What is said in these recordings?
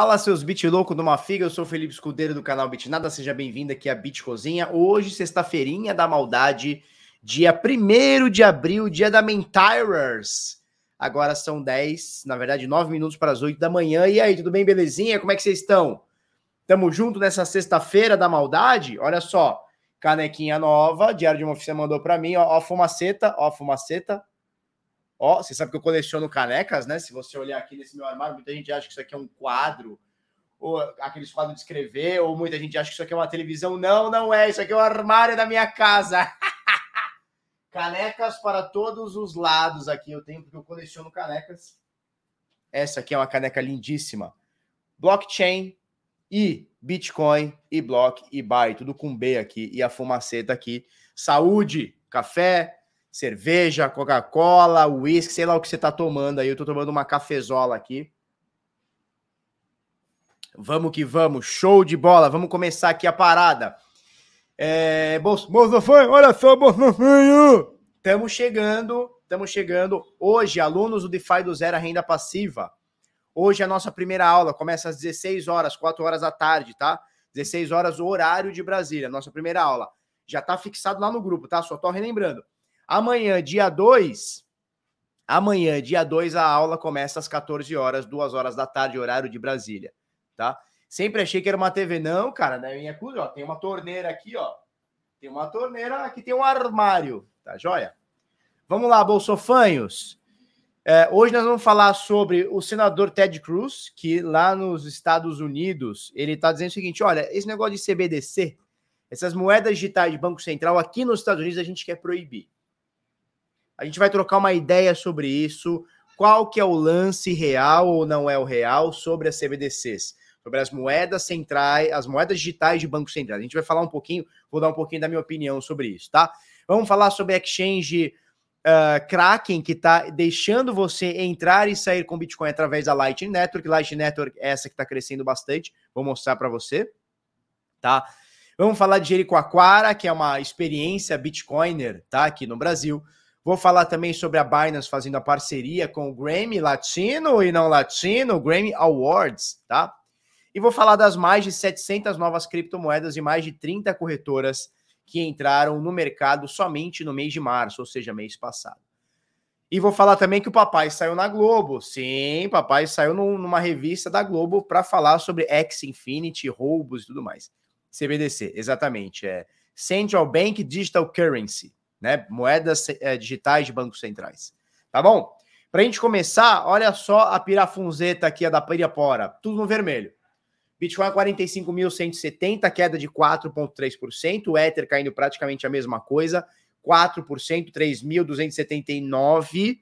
Fala, seus bit louco de uma figa. Eu sou o Felipe Escudeiro do canal Bitnada. Seja bem-vindo aqui à Bit Cozinha. Hoje, sexta-feirinha da maldade, dia 1 de abril, dia da Mentirers. Agora são 10, na verdade, 9 minutos para as 8 da manhã. E aí, tudo bem, belezinha? Como é que vocês estão? Tamo junto nessa sexta-feira da maldade? Olha só, canequinha nova, Diário de uma Oficina mandou para mim, ó, ó, fumaceta, ó, fumaceta. Ó, você sabe que eu coleciono canecas, né? Se você olhar aqui nesse meu armário, muita gente acha que isso aqui é um quadro, ou aqueles quadros de escrever, ou muita gente acha que isso aqui é uma televisão. Não, não é. Isso aqui é o armário da minha casa. canecas para todos os lados aqui eu tenho, porque eu coleciono canecas. Essa aqui é uma caneca lindíssima. Blockchain e Bitcoin e Block e Buy, tudo com B aqui e a fumaceta aqui. Saúde, café, cerveja, Coca-Cola, uísque, sei lá o que você tá tomando aí. Eu tô tomando uma cafezola aqui. Vamos que vamos, show de bola. Vamos começar aqui a parada. É, Bolsonaro, olha só, Bolsonaro. Estamos chegando, estamos chegando. Hoje, alunos do DeFi do Zero Renda Passiva. Hoje é a nossa primeira aula, começa às 16 horas, 4 horas da tarde, tá? 16 horas, horário de Brasília, nossa primeira aula. Já tá fixado lá no grupo, tá? Só tô relembrando. Amanhã, dia 2, amanhã, dia 2, a aula começa às 14 horas, 2 horas da tarde, horário de Brasília, tá? Sempre achei que era uma TV. Não, cara, na minha cozinha, ó, tem uma torneira aqui, ó. Tem uma torneira, aqui tem um armário, tá joia? Vamos lá, bolsofanhos. É, hoje nós vamos falar sobre o senador Ted Cruz, que lá nos Estados Unidos, ele está dizendo o seguinte, olha, esse negócio de CBDC, essas moedas digitais de Banco Central, aqui nos Estados Unidos a gente quer proibir. A gente vai trocar uma ideia sobre isso, qual que é o lance real ou não é o real sobre as CBDCs sobre as moedas centrais, as moedas digitais de Banco Central. A gente vai falar um pouquinho, vou dar um pouquinho da minha opinião sobre isso, tá? Vamos falar sobre a exchange uh, Kraken, que está deixando você entrar e sair com Bitcoin através da Lightning Network. Lightning Network é essa que está crescendo bastante, vou mostrar para você, tá? Vamos falar de Jericoacoara, que é uma experiência Bitcoiner, tá? Aqui no Brasil. Vou falar também sobre a Binance fazendo a parceria com o Grammy Latino e não Latino, Grammy Awards, tá? E vou falar das mais de 700 novas criptomoedas e mais de 30 corretoras que entraram no mercado somente no mês de março, ou seja, mês passado. E vou falar também que o papai saiu na Globo. Sim, papai saiu numa revista da Globo para falar sobre X Infinity, roubos e tudo mais. CBDC, exatamente. É Central Bank Digital Currency, né? Moedas é, digitais de bancos centrais. Tá bom? Para a gente começar, olha só a pirafunzeta aqui, a da Pirapora. Tudo no vermelho. Bitcoin 45.170, queda de 4,3%. O Ether caindo praticamente a mesma coisa, 4%, 3.279.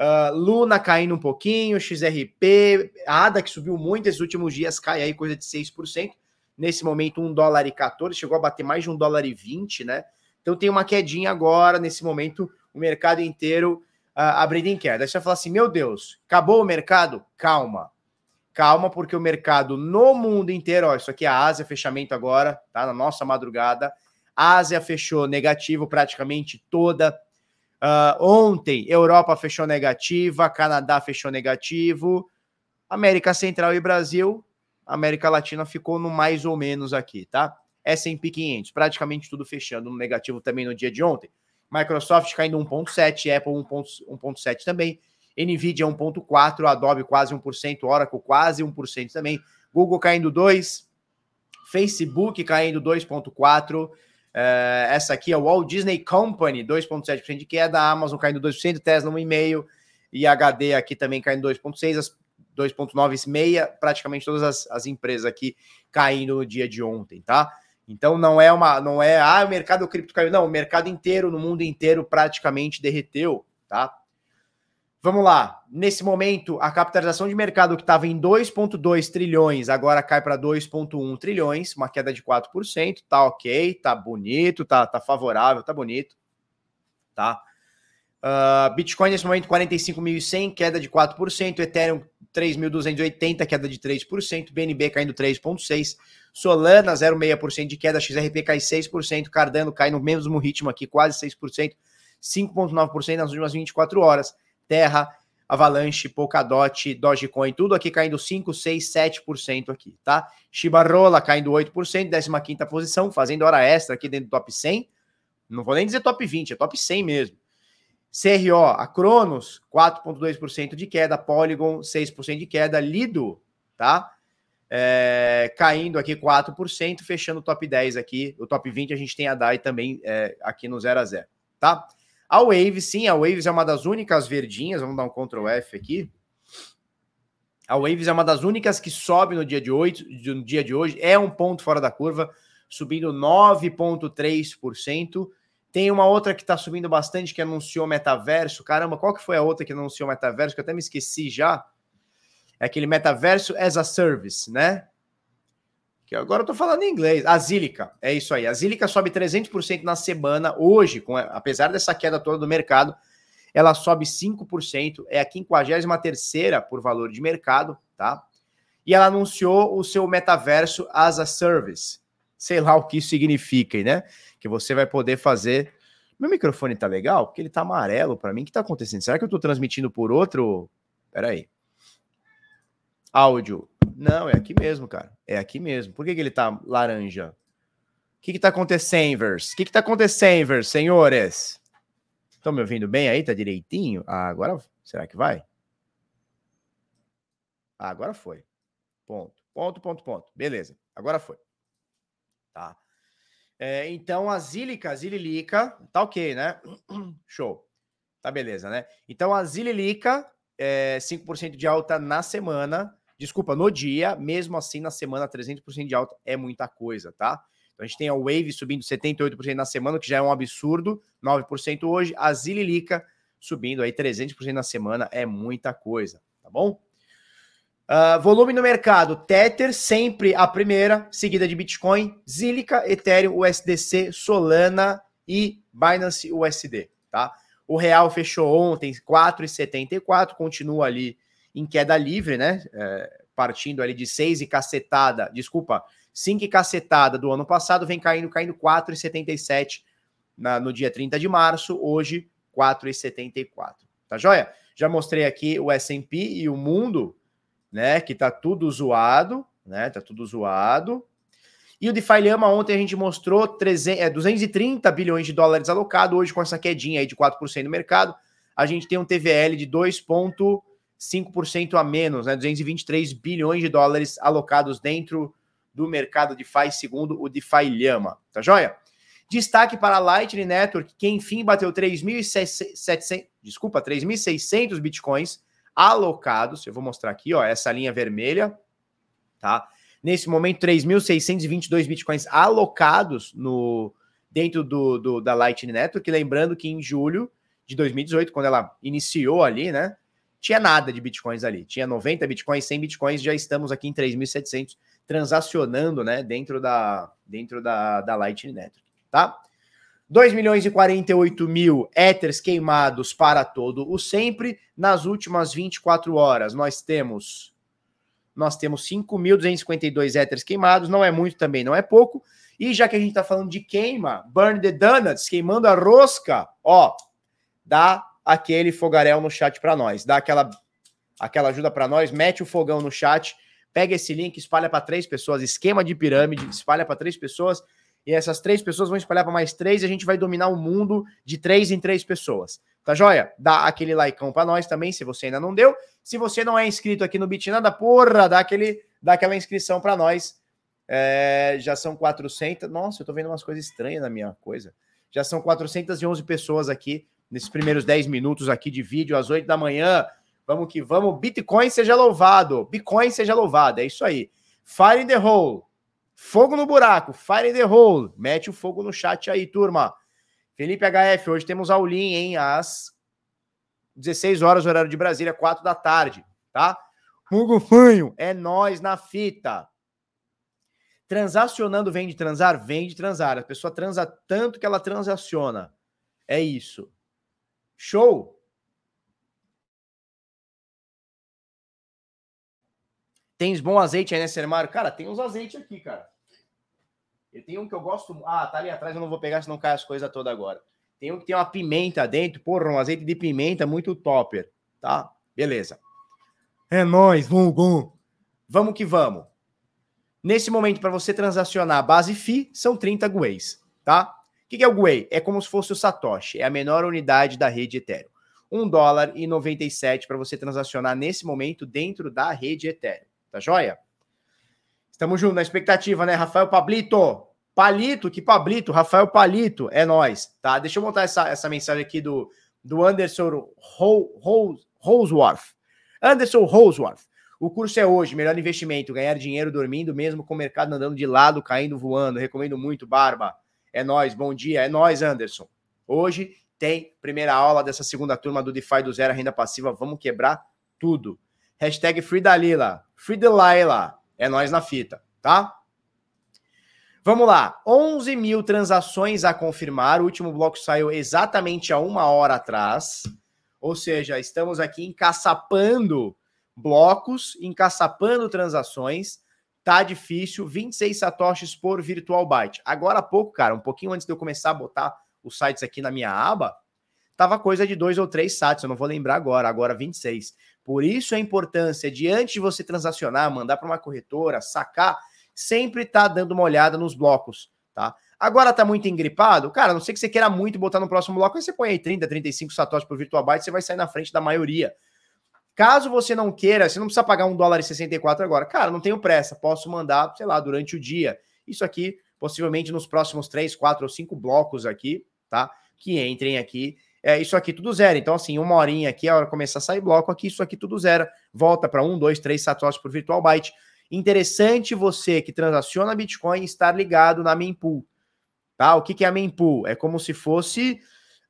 Uh, Luna caindo um pouquinho, XRP, ADA que subiu muito esses últimos dias, cai aí coisa de 6%. Nesse momento, 1 dólar e 14, chegou a bater mais de 1 dólar e 20, né? Então tem uma quedinha agora, nesse momento, o mercado inteiro uh, abrindo em queda. Aí você vai falar assim: meu Deus, acabou o mercado? Calma calma, porque o mercado no mundo inteiro, ó, isso aqui é a Ásia, fechamento agora, tá? Na nossa madrugada. A Ásia fechou negativo praticamente toda. Uh, ontem, Europa fechou negativa, Canadá fechou negativo, América Central e Brasil, América Latina ficou no mais ou menos aqui, tá? S&P 500, praticamente tudo fechando no negativo também no dia de ontem. Microsoft caindo 1.7, Apple 1.7 também. Nvidia 1,4%, Adobe quase 1%, Oracle quase 1% também, Google caindo 2%, Facebook caindo 2,4%, é, essa aqui é o Walt Disney Company, 2,7% de queda, Amazon caindo 2%, Tesla 1,5%, e HD aqui também caindo 2,6%, 2,96%, praticamente todas as, as empresas aqui caindo no dia de ontem, tá? Então não é uma, não é, ah, o mercado cripto caiu, não, o mercado inteiro, no mundo inteiro, praticamente derreteu, tá? Vamos lá. Nesse momento, a capitalização de mercado que estava em 2,2 trilhões agora cai para 2,1 trilhões, uma queda de 4%. Tá ok, tá bonito, tá, tá favorável, tá bonito. Tá? Uh, Bitcoin nesse momento 45.100, queda de 4%. Ethereum 3.280, queda de 3%. BNB caindo 3,6%. Solana 0,6% de queda. XRP cai 6%. Cardano cai no mesmo ritmo aqui, quase 6%. 5,9% nas últimas 24 horas. Terra Avalanche, Polkadot, Dogecoin, tudo aqui caindo 5, 6, 7% aqui, tá? Shiba Rola caindo 8%, 15ª posição, fazendo hora extra aqui dentro do top 100. Não vou nem dizer top 20, é top 100 mesmo. CRO, a Cronos, 4,2% de queda, Polygon, 6% de queda, Lido, tá? É, caindo aqui 4%, fechando o top 10 aqui. O top 20 a gente tem a DAI também é, aqui no 0 a 0 tá? A Waves, sim, a Waves é uma das únicas verdinhas. Vamos dar um Ctrl F aqui. A Waves é uma das únicas que sobe no dia de hoje, no dia de hoje. É um ponto fora da curva, subindo 9,3%. Tem uma outra que está subindo bastante, que anunciou metaverso. Caramba, qual que foi a outra que anunciou metaverso? Que eu até me esqueci já. É aquele metaverso as a service, né? Que agora eu tô falando em inglês. A Zílica, é isso aí. A Zílica sobe 300% na semana hoje, com, apesar dessa queda toda do mercado, ela sobe 5%, é a 53 por valor de mercado, tá? E ela anunciou o seu metaverso as a service. Sei lá o que isso significa, né? Que você vai poder fazer. Meu microfone tá legal? Porque ele tá amarelo para mim. O que tá acontecendo? Será que eu tô transmitindo por outro? Peraí. Áudio. Não, é aqui mesmo, cara. É aqui mesmo. Por que, que ele tá laranja? O que, que tá acontecendo, Vers? O que, que tá acontecendo, Vers, senhores? Estão me ouvindo bem aí? Tá direitinho? Ah, agora. Será que vai? Ah, agora foi. Ponto. Ponto, ponto, ponto. Beleza. Agora foi. Tá. É, então, a Zílica, Zililica, tá ok, né? Show. Tá beleza, né? Então, a Zililica, é, 5% de alta na semana desculpa, no dia, mesmo assim na semana 300% de alta é muita coisa, tá? Então a gente tem a Wave subindo 78% na semana, que já é um absurdo, 9% hoje, a Zililica subindo aí 300% na semana é muita coisa, tá bom? Uh, volume no mercado, Tether sempre a primeira, seguida de Bitcoin, Zilica, Ethereum, USDC, Solana e Binance USD, tá? O real fechou ontem 4,74, continua ali em queda livre, né? É, partindo ali de 6 e cacetada, desculpa, 5 e cacetada do ano passado, vem caindo, caindo 4,77 no dia 30 de março, hoje 4,74. Tá joia? Já mostrei aqui o S&P e o mundo, né, que tá tudo zoado, né? Tá tudo zoado. E o DeFi Lama ontem a gente mostrou 300, é, 230 bilhões de dólares alocado, hoje com essa quedinha aí de 4% no mercado, a gente tem um TVL de 2. 5% a menos, né? 223 bilhões de dólares alocados dentro do mercado de DeFi, segundo o DeFi Lhama. Tá joia? Destaque para a Lightning Network, que enfim bateu 3.700, desculpa, 3.600 bitcoins alocados. Eu vou mostrar aqui, ó, essa linha vermelha, tá? Nesse momento, 3.622 bitcoins alocados no dentro do, do, da Lightning Network. Lembrando que em julho de 2018, quando ela iniciou ali, né? tinha nada de bitcoins ali. Tinha 90 bitcoins, 100 bitcoins, já estamos aqui em 3.700 transacionando, né, dentro da dentro da, da Lightning Network, tá? 2 milhões e 48 mil Ethers queimados para todo o sempre. Nas últimas 24 horas, nós temos nós temos 5.252 Ethers queimados, não é muito também, não é pouco. E já que a gente está falando de queima, Burn the Donuts, queimando a rosca, ó, dá aquele fogaréu no chat para nós. Dá aquela, aquela ajuda para nós, mete o fogão no chat, pega esse link, espalha para três pessoas, esquema de pirâmide, espalha para três pessoas, e essas três pessoas vão espalhar para mais três, e a gente vai dominar o mundo de três em três pessoas. Tá joia? Dá aquele likeão para nós também, se você ainda não deu. Se você não é inscrito aqui no Bitnada, porra, dá, aquele, dá aquela inscrição para nós. É, já são 400. Nossa, eu tô vendo umas coisas estranhas na minha coisa. Já são 411 pessoas aqui nesses primeiros 10 minutos aqui de vídeo, às 8 da manhã. Vamos que vamos. Bitcoin seja louvado. Bitcoin seja louvado. É isso aí. Fire in the hole. Fogo no buraco. Fire in the hole. Mete o fogo no chat aí, turma. Felipe HF, hoje temos aulinha, hein? Às 16 horas, horário de Brasília, 4 da tarde, tá? Hugo Fanho, é nós na fita. Transacionando vem de transar? Vem de transar. A pessoa transa tanto que ela transaciona. É isso. Show! Tens bom azeite aí, né, Sermário? Cara, tem uns azeites aqui, cara. Eu tenho um que eu gosto. Ah, tá ali atrás, eu não vou pegar, senão cai as coisas todas agora. Tem um que tem uma pimenta dentro, porra, um azeite de pimenta muito topper, tá? Beleza. É nóis, vamos, vamos que vamos. Nesse momento, para você transacionar a base FI, são 30 GUEs, tá? O que é o GUE? É como se fosse o Satoshi, é a menor unidade da rede Ethereum. 1 dólar e 97 para você transacionar nesse momento dentro da rede Ethereum. Tá joia? Estamos juntos na expectativa, né, Rafael Pablito? Palito, que Pablito, Rafael Palito, é nós, tá? Deixa eu montar essa, essa mensagem aqui do, do Anderson Roseworth. Anderson Roseworth. O curso é hoje, melhor investimento, ganhar dinheiro dormindo, mesmo com o mercado andando de lado, caindo, voando. Recomendo muito, Barba. É nós, bom dia. É nós, Anderson. Hoje tem primeira aula dessa segunda turma do DeFi do Zero Renda Passiva. Vamos quebrar tudo. Hashtag Free Dalila. Free Delilah. É nós na fita, tá? Vamos lá. 11 mil transações a confirmar. O último bloco saiu exatamente há uma hora atrás. Ou seja, estamos aqui encaçapando blocos, encaçapando transações. Tá difícil. 26 satoshis por virtual byte. Agora há pouco, cara, um pouquinho antes de eu começar a botar os sites aqui na minha aba, tava coisa de dois ou três sats, eu não vou lembrar agora, agora 26. Por isso a importância de antes de você transacionar, mandar para uma corretora, sacar, sempre tá dando uma olhada nos blocos, tá? Agora tá muito engripado, cara, não sei que você queira muito botar no próximo bloco, aí você põe aí 30, 35 satoshis por virtual byte, você vai sair na frente da maioria. Caso você não queira, você não precisa pagar um dólar e 64 agora. Cara, não tenho pressa, posso mandar, sei lá, durante o dia. Isso aqui, possivelmente nos próximos 3, 4 ou 5 blocos aqui, tá? Que entrem aqui. É, isso aqui tudo zero. Então, assim, uma horinha aqui, a hora começar a sair bloco aqui, isso aqui tudo zero. Volta para 1, 2, 3 satoshis por virtual byte. Interessante você que transaciona Bitcoin estar ligado na mempool. Tá? O que, que é a mempool? É como se fosse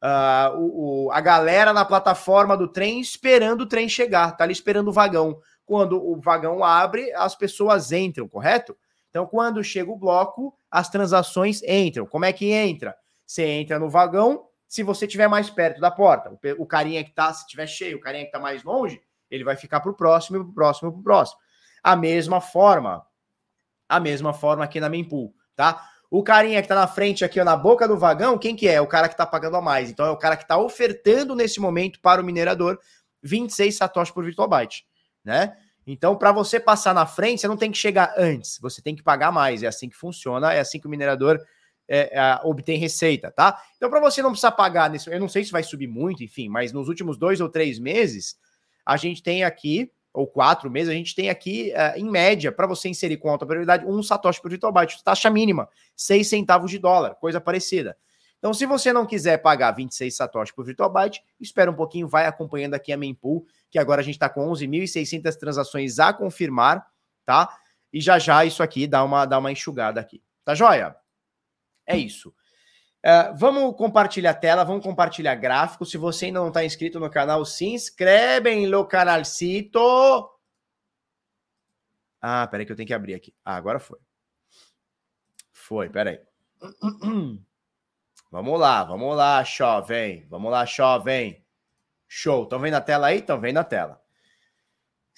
uh, o, o, a galera na plataforma do trem esperando o trem chegar, tá ali esperando o vagão. Quando o vagão abre, as pessoas entram, correto? Então, quando chega o bloco, as transações entram. Como é que entra? Você entra no vagão, se você estiver mais perto da porta. O, carinha que tá, se estiver cheio, o carinha que tá mais longe, ele vai ficar para o próximo, para o próximo, para o próximo. A mesma forma, a mesma forma aqui na mempool, tá? O carinha que tá na frente aqui, ó, na boca do vagão, quem que é? O cara que tá pagando a mais. Então é o cara que tá ofertando nesse momento para o minerador 26 satoshis por virtual byte, né? Então, para você passar na frente, você não tem que chegar antes, você tem que pagar mais. É assim que funciona, é assim que o minerador é, é, obtém receita, tá? Então, para você não precisar pagar nesse, eu não sei se vai subir muito, enfim, mas nos últimos dois ou três meses, a gente tem aqui, ou quatro meses, a gente tem aqui, é, em média, para você inserir com alta prioridade, um satoshi por byte, taxa mínima, seis centavos de dólar, coisa parecida. Então, se você não quiser pagar 26 satoshi por virtual byte, espera um pouquinho, vai acompanhando aqui a mempool, que agora a gente está com 11.600 transações a confirmar, tá? E já já isso aqui dá uma, dá uma enxugada aqui. Tá joia? É isso. Uh, vamos compartilhar a tela, vamos compartilhar gráfico. Se você ainda não está inscrito no canal, se inscreve no canalcito. Ah, peraí que eu tenho que abrir aqui. Ah, agora foi. Foi, peraí. Vamos lá, vamos lá, jovem. Vamos lá, jovem. Show. Estão vendo a tela aí? Estão vendo a tela.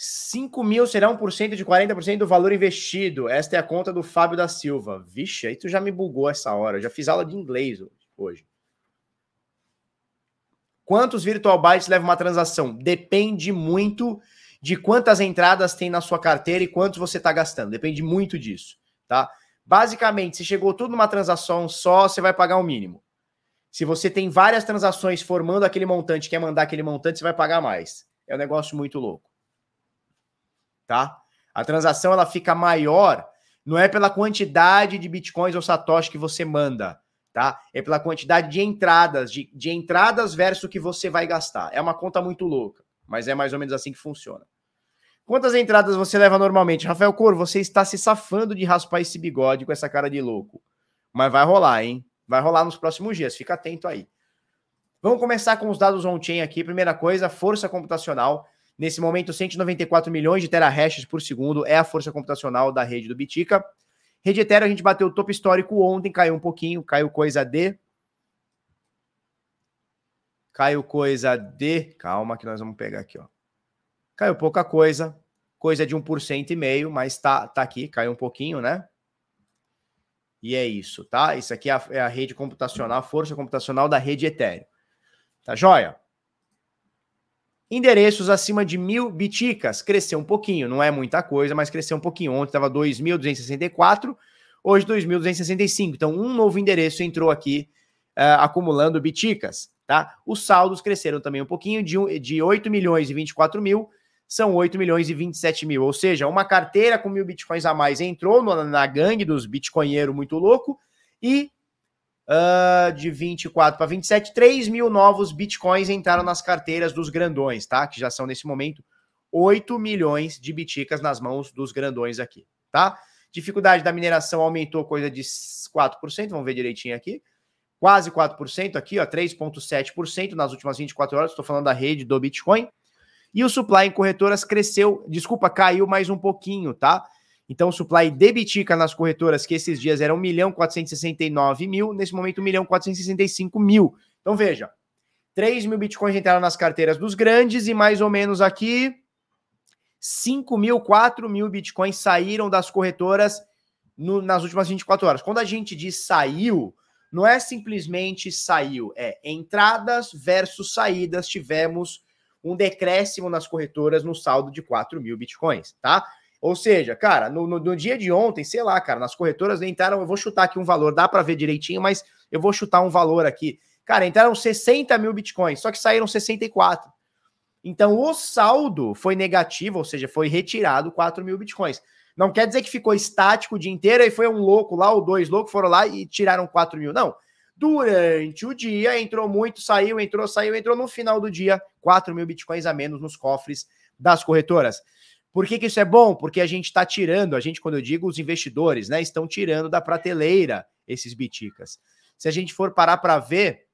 5 mil será 1% de 40% do valor investido. Esta é a conta do Fábio da Silva. Vixe, aí tu já me bugou essa hora. Eu já fiz aula de inglês hoje. Quantos virtual bytes leva uma transação? Depende muito de quantas entradas tem na sua carteira e quantos você está gastando. Depende muito disso, tá? Basicamente, se chegou tudo numa transação só, você vai pagar o mínimo. Se você tem várias transações formando aquele montante, quer mandar aquele montante, você vai pagar mais. É um negócio muito louco tá? A transação ela fica maior, não é pela quantidade de bitcoins ou satoshi que você manda, tá? É pela quantidade de entradas, de, de entradas versus o que você vai gastar. É uma conta muito louca, mas é mais ou menos assim que funciona. Quantas entradas você leva normalmente? Rafael Cor, você está se safando de raspar esse bigode com essa cara de louco. Mas vai rolar, hein? Vai rolar nos próximos dias, fica atento aí. Vamos começar com os dados on-chain aqui. Primeira coisa, força computacional. Nesse momento, 194 milhões de terahashes por segundo é a força computacional da rede do Bitica. Rede Ethereum, a gente bateu o topo histórico ontem, caiu um pouquinho, caiu coisa de. Caiu coisa de. Calma, que nós vamos pegar aqui, ó. Caiu pouca coisa, coisa de 1% e meio, mas tá, tá aqui, caiu um pouquinho, né? E é isso, tá? Isso aqui é a, é a rede computacional, a força computacional da rede Ethereum. Tá joia? Endereços acima de mil biticas, cresceu um pouquinho, não é muita coisa, mas cresceu um pouquinho. Ontem estava 2.264, hoje 2.265. Então, um novo endereço entrou aqui uh, acumulando biticas, tá? Os saldos cresceram também um pouquinho, de, de 8 milhões e 24 mil, são 8 milhões e 27 mil. Ou seja, uma carteira com mil bitcoins a mais entrou no, na gangue dos bitcoinheiros muito louco e uh, de 24 para 27, 3 mil novos bitcoins entraram nas carteiras dos grandões, tá? Que já são nesse momento 8 milhões de biticas nas mãos dos grandões aqui, tá? Dificuldade da mineração aumentou coisa de 4%, vamos ver direitinho aqui. Quase 4% aqui, ó, 3,7% nas últimas 24 horas. Estou falando da rede do Bitcoin. E o supply em corretoras cresceu, desculpa, caiu mais um pouquinho, tá? Então, o supply de Bitica nas corretoras, que esses dias eram 1 milhão 469 mil, nesse momento 1 milhão 465 mil. Então, veja, 3 mil bitcoins entraram nas carteiras dos grandes e mais ou menos aqui 5 mil, 4 mil bitcoins saíram das corretoras no, nas últimas 24 horas. Quando a gente diz saiu, não é simplesmente saiu, é entradas versus saídas. Tivemos um decréscimo nas corretoras no saldo de 4 mil bitcoins, tá? Ou seja, cara, no, no, no, dia de ontem, sei lá, cara, nas corretoras entraram, eu vou chutar aqui um valor, dá para ver direitinho, mas eu vou chutar um valor aqui. Cara, entraram 60 mil bitcoins, só que saíram 64. Então o saldo foi negativo, ou seja, foi retirado 4 mil bitcoins. Não quer dizer que ficou estático o dia inteiro e foi um louco lá, ou dois loucos foram lá e tiraram 4 mil. Não. Durante o dia entrou muito, saiu, entrou, saiu, entrou. No final do dia, 4 mil bitcoins a menos nos cofres das corretoras. Por que, que isso é bom? Porque a gente está tirando, a gente, quando eu digo os investidores, né, estão tirando da prateleira esses biticas. Se a gente for parar para ver,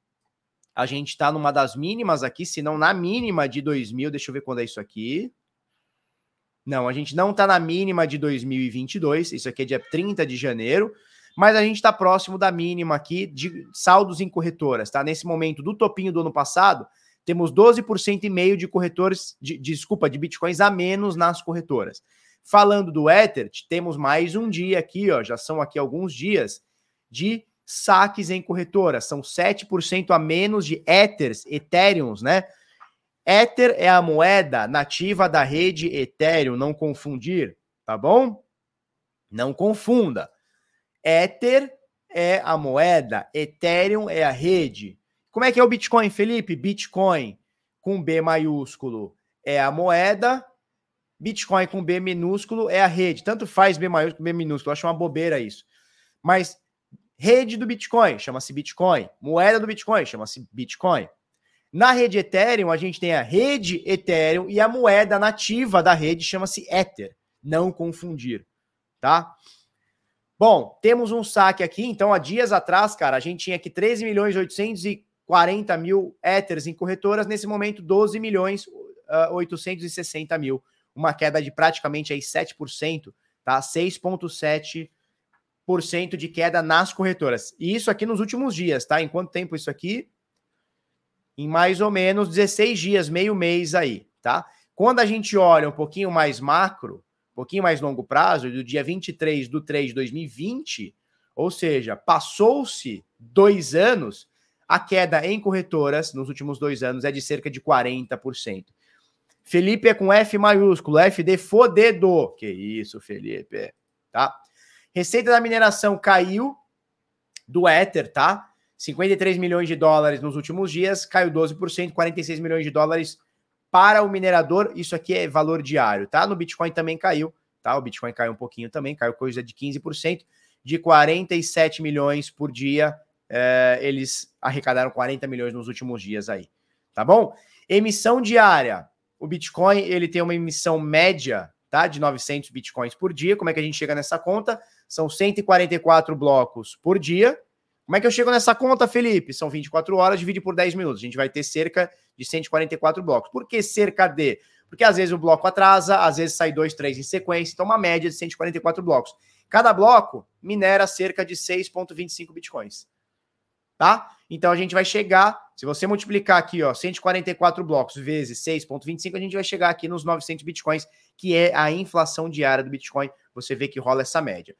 a gente está numa das mínimas aqui, se não na mínima de 2000, deixa eu ver quando é isso aqui. Não, a gente não está na mínima de 2022, isso aqui é dia 30 de janeiro, mas a gente está próximo da mínima aqui de saldos em corretoras, tá? Nesse momento do topinho do ano passado, temos 12% e meio de corretores, de, desculpa, de bitcoins a menos nas corretoras. Falando do Ether, temos mais um dia aqui, ó, já são aqui alguns dias de saques em corretoras, são 7% a menos de Ethers, Ethereums, né? Ether é a moeda nativa da rede Ethereum, não confundir, tá bom? Não confunda. Ether é a moeda, Ethereum é a rede. Como é que é o Bitcoin, Felipe? Bitcoin com B maiúsculo é a moeda, Bitcoin com B minúsculo é a rede. Tanto faz B maiúsculo B minúsculo, eu acho uma bobeira isso. Mas rede do Bitcoin chama-se Bitcoin, moeda do Bitcoin chama-se Bitcoin. Na rede Ethereum, a gente tem a rede Ethereum e a moeda nativa da rede chama-se Ether. Não confundir, tá? Bom, temos um saque aqui. Então, há dias atrás, cara, a gente tinha aqui 13 milhões 800 e 40 mil Ethers em corretoras, nesse momento 12 milhões uh, 860 mil, uma queda de praticamente aí 7%, tá? 6,7% de queda nas corretoras. E isso aqui nos últimos dias, tá? Em quanto tempo isso aqui? Em mais ou menos 16 dias, meio mês aí, tá? Quando a gente olha um pouquinho mais macro, um pouquinho mais longo prazo, do dia 23 do 3 de 2020, ou seja, passou-se dois anos, a queda em corretoras nos últimos dois anos é de cerca de 40%. Felipe é com F maiúsculo, F de fodedo. Que isso, Felipe. Tá? Receita da mineração caiu do Ether, tá? 53 milhões de dólares nos últimos dias, caiu 12%, 46 milhões de dólares para o minerador. Isso aqui é valor diário, tá? No Bitcoin também caiu, tá? O Bitcoin caiu um pouquinho também, caiu coisa de 15%, de 47 milhões por dia é, eles arrecadaram 40 milhões nos últimos dias aí, tá bom? Emissão diária. O Bitcoin, ele tem uma emissão média, tá? De 900 Bitcoins por dia. Como é que a gente chega nessa conta? São 144 blocos por dia. Como é que eu chego nessa conta, Felipe? São 24 horas, divide por 10 minutos. A gente vai ter cerca de 144 blocos. Por que cerca de? Porque às vezes o bloco atrasa, às vezes sai dois, três em sequência, então uma média de 144 blocos. Cada bloco minera cerca de 6,25 bitcoins tá? Então a gente vai chegar, se você multiplicar aqui, ó, 144 blocos vezes 6.25, a gente vai chegar aqui nos 900 bitcoins, que é a inflação diária do Bitcoin. Você vê que rola essa média.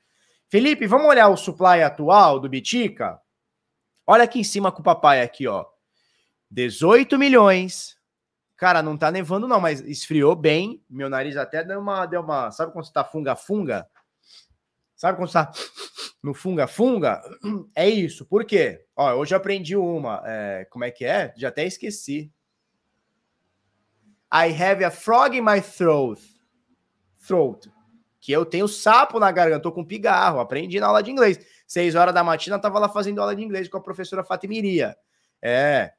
Felipe, vamos olhar o supply atual do Bitica? Olha aqui em cima com o papai aqui, ó. 18 milhões Cara, não tá nevando não, mas esfriou bem. Meu nariz até deu uma, deu uma, sabe quando você tá funga-funga? Sabe quando você tá no funga-funga? É isso. Por quê? Ó, hoje eu aprendi uma. É, como é que é? Já até esqueci. I have a frog in my throat. Throat. Que eu tenho sapo na garganta, tô com pigarro. Aprendi na aula de inglês. Seis horas da matina, tava lá fazendo aula de inglês com a professora Fatimiria. É.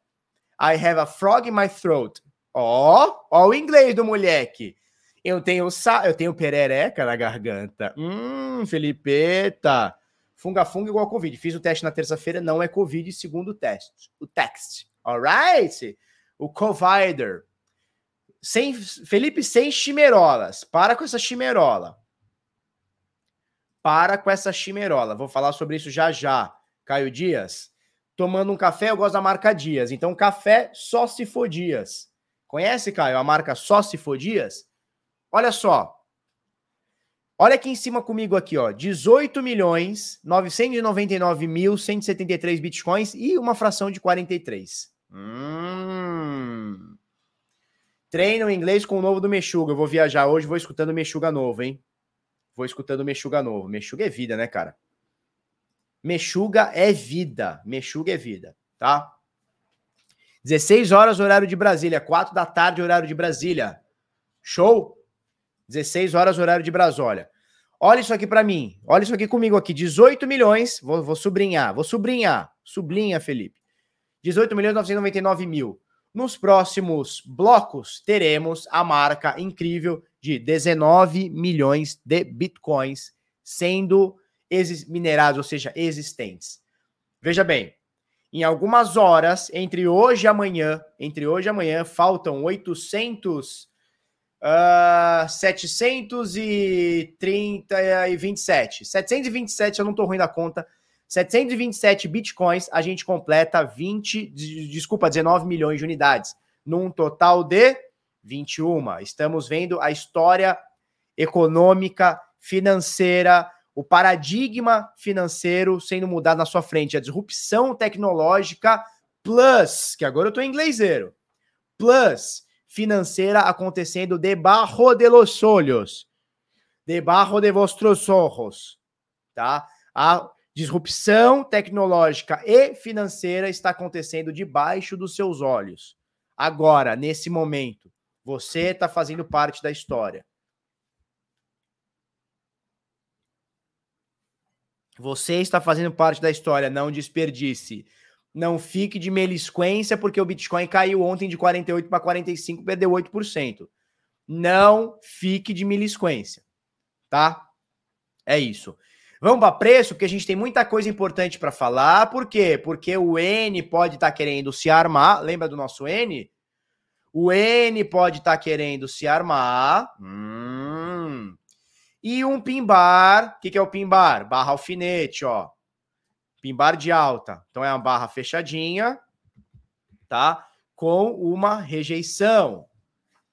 I have a frog in my throat. Ó, ó o inglês do moleque. Eu tenho sa eu tenho perereca na garganta. Hum, Felipeta. Funga funga igual Covid. Fiz o teste na terça-feira, não é Covid, segundo o teste. O text. Alright? O Covider. Sem, Felipe, sem chimerolas. Para com essa chimerola. Para com essa chimerola. Vou falar sobre isso já já. Caio Dias. Tomando um café, eu gosto da marca Dias. Então, café só se for Dias. Conhece, Caio, a marca só se for Dias? Olha só. Olha aqui em cima comigo aqui, ó. 18 milhões 999 mil 173 bitcoins e uma fração de 43. Hum. Treino inglês com o novo do Mexuga. Eu vou viajar hoje, vou escutando o Mexuga novo, hein? Vou escutando o Mexuga novo. Mexuga é vida, né, cara? Mexuga é vida. Mexuga é vida, tá? 16 horas, horário de Brasília. 4 da tarde, horário de Brasília. Show? 16 horas, horário de Brasólia. Olha isso aqui para mim. Olha isso aqui comigo aqui. 18 milhões. Vou, vou sublinhar. Vou sublinhar. Sublinha, Felipe. 18 milhões 999 mil. Nos próximos blocos, teremos a marca incrível de 19 milhões de bitcoins sendo minerados, ou seja, existentes. Veja bem, em algumas horas, entre hoje e amanhã, entre hoje e amanhã, faltam 800, uh, 730 e 27. 727, eu não estou ruim da conta. 727 bitcoins, a gente completa 20, desculpa, 19 milhões de unidades, num total de 21. Estamos vendo a história econômica, financeira, o paradigma financeiro sendo mudado na sua frente, a disrupção tecnológica plus, que agora eu estou em ingleseiro, plus financeira acontecendo debaixo de los olhos, debaixo de vostros ojos, tá? A disrupção tecnológica e financeira está acontecendo debaixo dos seus olhos. Agora, nesse momento, você está fazendo parte da história. Você está fazendo parte da história, não desperdice. Não fique de melisquência porque o Bitcoin caiu ontem de 48 para 45, perdeu 8%. Não fique de melisquência, tá? É isso. Vamos para preço, porque a gente tem muita coisa importante para falar. Por quê? Porque o N pode estar tá querendo se armar. Lembra do nosso N? O N pode estar tá querendo se armar. Hum, e um pimbar, o que, que é o pimbar? Barra alfinete, ó. Pimbar de alta. Então é uma barra fechadinha, tá? Com uma rejeição.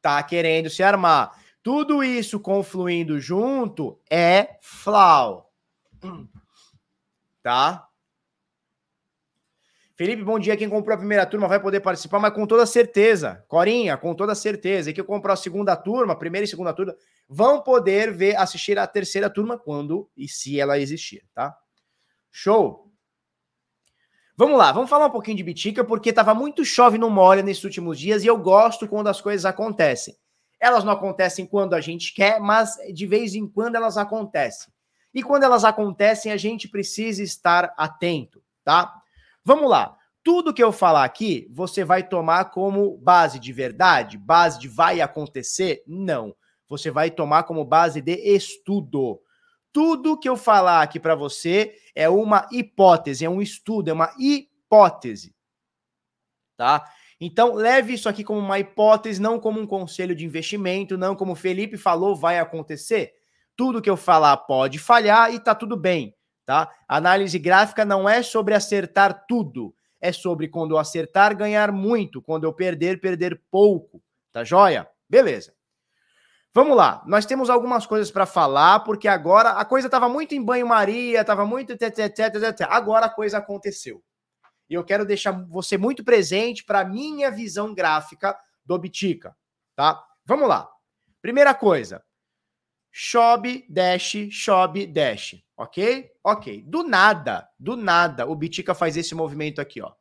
Tá querendo se armar. Tudo isso confluindo junto é flau. Tá? Felipe, bom dia. Quem comprou a primeira turma vai poder participar, mas com toda certeza. Corinha, com toda certeza. E quem comprou a segunda turma, primeira e segunda turma, vão poder ver, assistir a terceira turma quando e se ela existir, tá? Show! Vamos lá, vamos falar um pouquinho de Bitica, porque tava muito chove no molha nesses últimos dias e eu gosto quando as coisas acontecem. Elas não acontecem quando a gente quer, mas de vez em quando elas acontecem. E quando elas acontecem, a gente precisa estar atento, tá? Vamos lá. Tudo que eu falar aqui, você vai tomar como base de verdade, base de vai acontecer? Não. Você vai tomar como base de estudo. Tudo que eu falar aqui para você é uma hipótese, é um estudo, é uma hipótese. Tá? Então, leve isso aqui como uma hipótese, não como um conselho de investimento, não como o Felipe falou, vai acontecer. Tudo que eu falar pode falhar e tá tudo bem tá? Análise gráfica não é sobre acertar tudo, é sobre quando eu acertar, ganhar muito, quando eu perder, perder pouco, tá joia? Beleza. Vamos lá, nós temos algumas coisas para falar, porque agora a coisa estava muito em banho-maria, estava muito. Agora a coisa aconteceu. E eu quero deixar você muito presente para minha visão gráfica do Bitica, tá? Vamos lá. Primeira coisa, Shob, dash, Shob, dash, ok? Ok. Do nada, do nada, o Bitica faz esse movimento aqui, ó.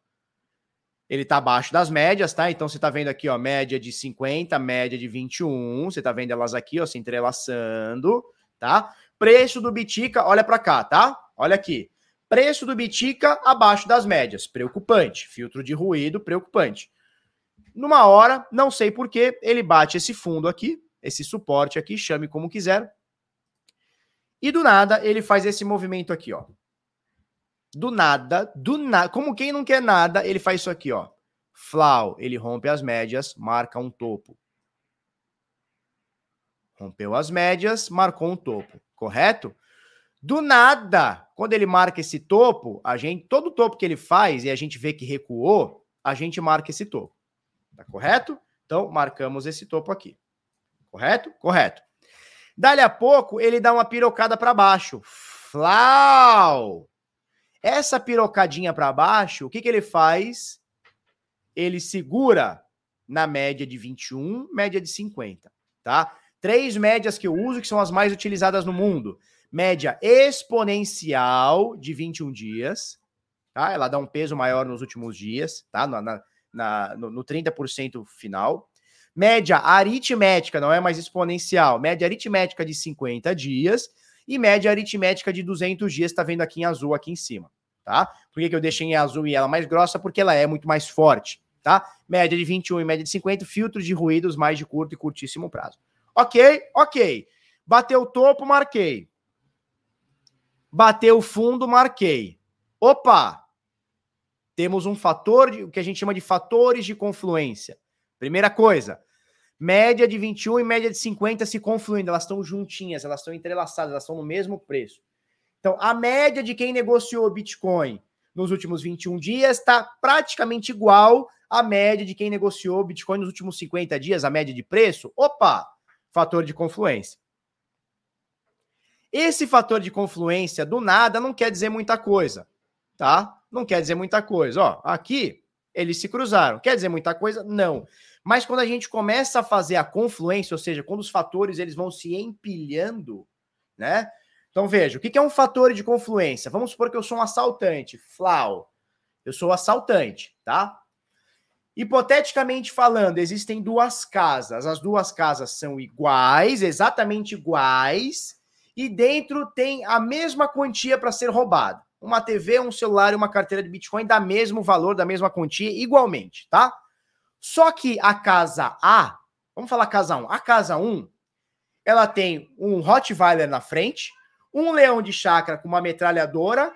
Ele tá abaixo das médias, tá? Então você tá vendo aqui, ó, média de 50, média de 21, você tá vendo elas aqui, ó, se entrelaçando, tá? Preço do Bitica, olha para cá, tá? Olha aqui. Preço do Bitica abaixo das médias, preocupante. Filtro de ruído, preocupante. Numa hora, não sei porquê, ele bate esse fundo aqui, esse suporte aqui, chame como quiser. E do nada, ele faz esse movimento aqui, ó. Do nada, do nada, como quem não quer nada, ele faz isso aqui, ó. Flau, ele rompe as médias, marca um topo. Rompeu as médias, marcou um topo, correto? Do nada, quando ele marca esse topo, a gente, todo topo que ele faz e a gente vê que recuou, a gente marca esse topo. Tá correto? Então, marcamos esse topo aqui. Correto? Correto. Dali a pouco, ele dá uma pirocada para baixo. Flau! Essa pirocadinha para baixo, o que, que ele faz? Ele segura na média de 21, média de 50, tá? Três médias que eu uso, que são as mais utilizadas no mundo média exponencial de 21 dias, tá? Ela dá um peso maior nos últimos dias, tá? Na, na, no, no 30% final. Média aritmética, não é mais exponencial, média aritmética de 50 dias e média aritmética de 200 dias, tá vendo aqui em azul aqui em cima, tá? Por que, que eu deixei em azul e ela mais grossa? Porque ela é muito mais forte, tá? Média de 21 e média de 50, filtros de ruídos mais de curto e curtíssimo prazo. Ok, ok. Bateu o topo, marquei. Bateu o fundo, marquei. Opa! Temos um fator, o que a gente chama de fatores de confluência. Primeira coisa, média de 21 e média de 50 se confluindo, elas estão juntinhas, elas estão entrelaçadas, elas estão no mesmo preço. Então, a média de quem negociou Bitcoin nos últimos 21 dias está praticamente igual à média de quem negociou Bitcoin nos últimos 50 dias, a média de preço. Opa! Fator de confluência. Esse fator de confluência do nada não quer dizer muita coisa, tá? Não quer dizer muita coisa. Ó, aqui eles se cruzaram. Quer dizer muita coisa? Não. Mas quando a gente começa a fazer a confluência, ou seja, quando os fatores eles vão se empilhando, né? Então veja, o que é um fator de confluência? Vamos supor que eu sou um assaltante, flau. Eu sou assaltante, tá? Hipoteticamente falando, existem duas casas. As duas casas são iguais, exatamente iguais, e dentro tem a mesma quantia para ser roubada. Uma TV, um celular e uma carteira de Bitcoin dá mesmo valor, da mesma quantia, igualmente, tá? Só que a casa A, vamos falar casa 1, a casa 1, ela tem um Rottweiler na frente, um leão de chácara com uma metralhadora,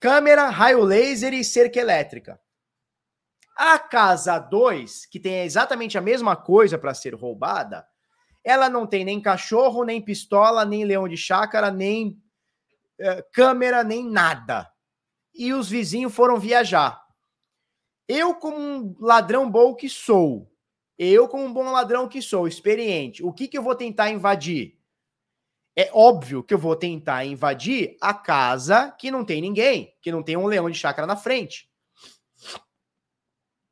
câmera, raio laser e cerca elétrica. A casa 2, que tem exatamente a mesma coisa para ser roubada, ela não tem nem cachorro, nem pistola, nem leão de chácara, nem é, câmera, nem nada. E os vizinhos foram viajar. Eu, como um ladrão bom que sou, eu, como um bom ladrão que sou, experiente, o que, que eu vou tentar invadir? É óbvio que eu vou tentar invadir a casa que não tem ninguém, que não tem um leão de chácara na frente,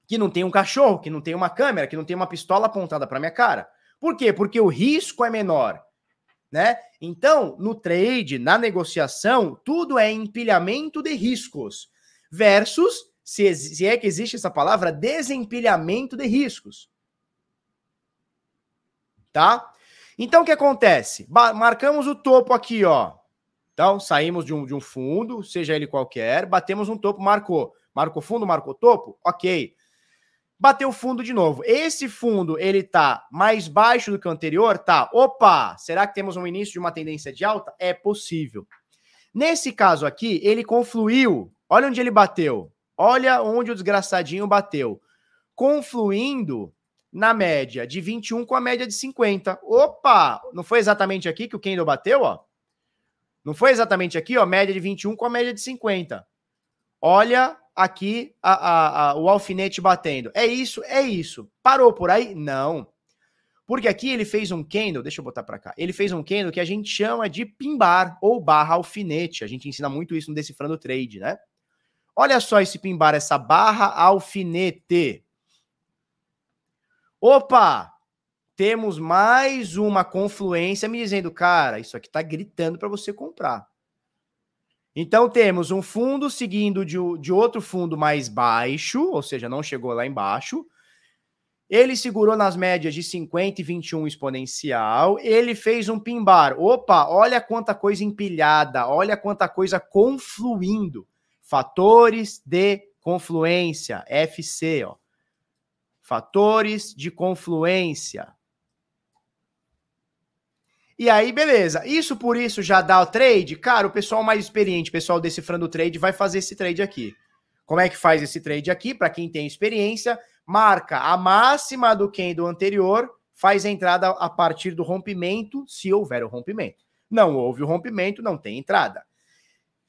que não tem um cachorro, que não tem uma câmera, que não tem uma pistola apontada para minha cara. Por quê? Porque o risco é menor. Né? Então, no trade, na negociação, tudo é empilhamento de riscos versus, se, se é que existe essa palavra, desempilhamento de riscos. Tá? Então, o que acontece? Marcamos o topo aqui, ó. Então, saímos de um, de um fundo, seja ele qualquer, batemos um topo, marcou. Marcou fundo, marcou topo? Ok bateu fundo de novo. Esse fundo, ele tá mais baixo do que o anterior? Tá. Opa, será que temos um início de uma tendência de alta? É possível. Nesse caso aqui, ele confluiu. Olha onde ele bateu. Olha onde o desgraçadinho bateu. Confluindo na média de 21 com a média de 50. Opa, não foi exatamente aqui que o Kendall bateu, ó? Não foi exatamente aqui, ó, média de 21 com a média de 50. Olha aqui a, a, a, o alfinete batendo. É isso, é isso. Parou por aí? Não. Porque aqui ele fez um candle, deixa eu botar para cá. Ele fez um candle que a gente chama de pimbar ou barra alfinete. A gente ensina muito isso no Decifrando Trade, né? Olha só esse pimbar, essa barra alfinete. Opa! Temos mais uma confluência me dizendo, cara, isso aqui está gritando para você comprar. Então temos um fundo seguindo de, de outro fundo mais baixo, ou seja, não chegou lá embaixo. Ele segurou nas médias de 50 e 21 exponencial. Ele fez um pimbar. Opa, olha quanta coisa empilhada, olha quanta coisa confluindo. Fatores de confluência, FC, ó. Fatores de confluência. E aí, beleza. Isso por isso já dá o trade? Cara, o pessoal mais experiente, o pessoal decifrando o trade, vai fazer esse trade aqui. Como é que faz esse trade aqui? Para quem tem experiência, marca a máxima do candle anterior, faz a entrada a partir do rompimento, se houver o rompimento. Não houve o rompimento, não tem entrada.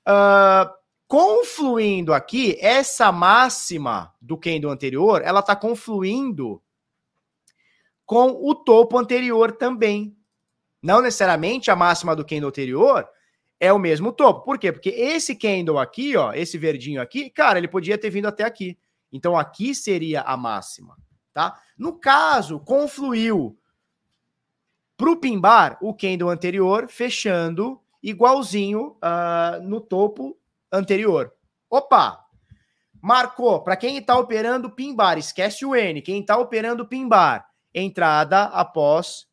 Uh, confluindo aqui, essa máxima do candle anterior, ela está confluindo com o topo anterior também. Não necessariamente a máxima do candle anterior é o mesmo topo. Por quê? Porque esse candle aqui, ó, esse verdinho aqui, cara, ele podia ter vindo até aqui. Então aqui seria a máxima, tá? No caso, confluiu para o pimbar o candle anterior fechando igualzinho uh, no topo anterior. Opa! Marcou. Para quem está operando pimbar, esquece o N. Quem está operando pimbar, entrada após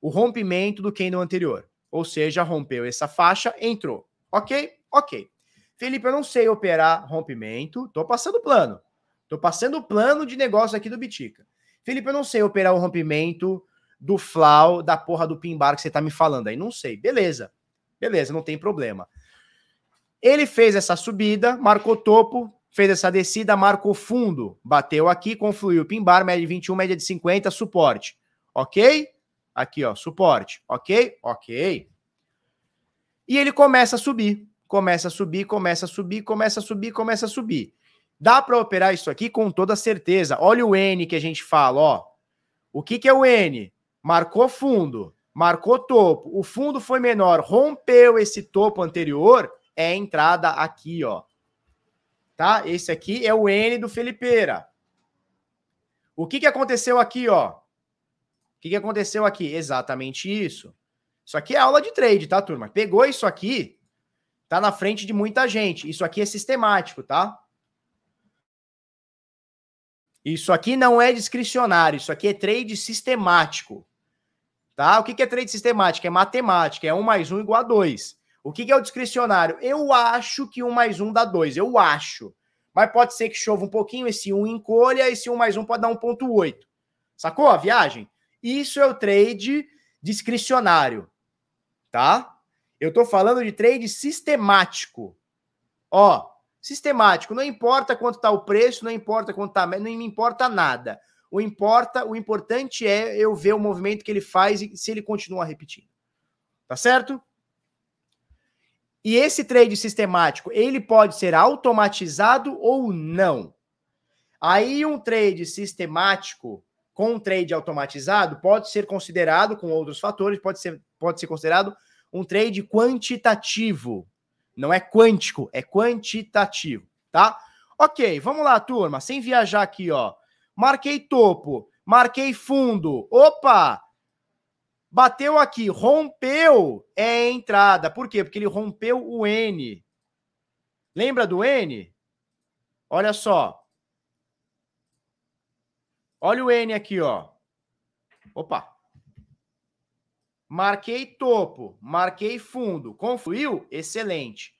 o rompimento do candle anterior. Ou seja, rompeu essa faixa, entrou. Ok? Ok. Felipe, eu não sei operar rompimento. Tô passando plano. Tô passando o plano de negócio aqui do Bitica. Felipe, eu não sei operar o rompimento do flau da porra do pimbar que você tá me falando aí. Não sei. Beleza. Beleza, não tem problema. Ele fez essa subida, marcou topo, fez essa descida, marcou fundo, bateu aqui, confluiu pimbar, média de 21, média de 50, suporte. Ok? Aqui, ó, suporte. Ok? Ok. E ele começa a subir. Começa a subir, começa a subir, começa a subir, começa a subir. Dá para operar isso aqui com toda certeza. Olha o N que a gente fala, ó. O que, que é o N? Marcou fundo, marcou topo. O fundo foi menor, rompeu esse topo anterior, é a entrada aqui, ó. Tá? Esse aqui é o N do Felipeira. O que, que aconteceu aqui, ó? que, que aconteceu aqui? Exatamente isso. Isso aqui é aula de trade, tá, turma? Pegou isso aqui, tá na frente de muita gente. Isso aqui é sistemático, tá? Isso aqui não é discricionário, isso aqui é trade sistemático. Tá? O que, que é trade sistemático? É matemática, é 1 mais 1 igual a 2. O que, que é o discricionário? Eu acho que 1 mais 1 dá 2, eu acho. Mas pode ser que chova um pouquinho, esse 1 encolha, esse 1 mais 1 pode dar 1.8. Sacou a viagem? Isso é o trade discricionário, tá? Eu estou falando de trade sistemático. Ó, sistemático, não importa quanto está o preço, não importa quanto está, não me importa nada. O importa, o importante é eu ver o movimento que ele faz e se ele continua repetindo. Tá certo? E esse trade sistemático, ele pode ser automatizado ou não. Aí um trade sistemático, com um trade automatizado pode ser considerado, com outros fatores, pode ser, pode ser considerado um trade quantitativo. Não é quântico, é quantitativo, tá? Ok, vamos lá, turma. Sem viajar aqui, ó. Marquei topo, marquei fundo. Opa! Bateu aqui, rompeu, é entrada. Por quê? Porque ele rompeu o N. Lembra do N? Olha só. Olha o N aqui, ó. Opa. Marquei topo, marquei fundo. Confluiu? Excelente.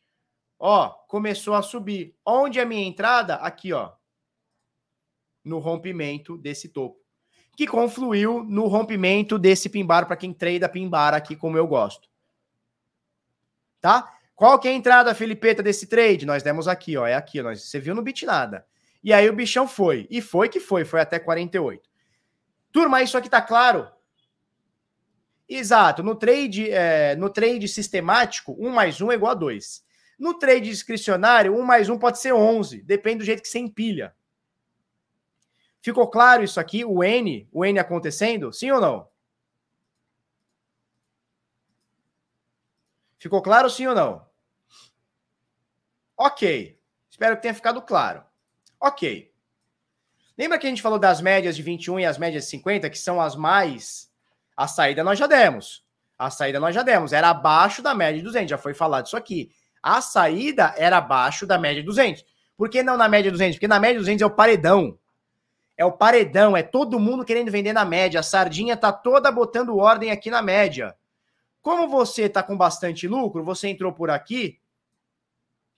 Ó, começou a subir. Onde é a minha entrada? Aqui, ó. No rompimento desse topo. Que confluiu no rompimento desse pimbar para quem treina pimbar aqui, como eu gosto. Tá? Qual que é a entrada, Felipeta, desse trade? Nós demos aqui, ó. É aqui, ó. Você viu no bit nada. E aí o bichão foi. E foi que foi, foi até 48. Turma, isso aqui tá claro? Exato. No trade, é, no trade sistemático, 1 mais 1 é igual a 2. No trade discricionário, 1 mais 1 pode ser 11. Depende do jeito que você empilha. Ficou claro isso aqui? O N, o N acontecendo? Sim ou não? Ficou claro sim ou não? Ok. Espero que tenha ficado claro. Ok. Lembra que a gente falou das médias de 21 e as médias de 50, que são as mais. A saída nós já demos. A saída nós já demos. Era abaixo da média de 200. Já foi falado isso aqui. A saída era abaixo da média de 200. Por que não na média de 200? Porque na média de 200 é o paredão. É o paredão. É todo mundo querendo vender na média. A sardinha tá toda botando ordem aqui na média. Como você tá com bastante lucro, você entrou por aqui,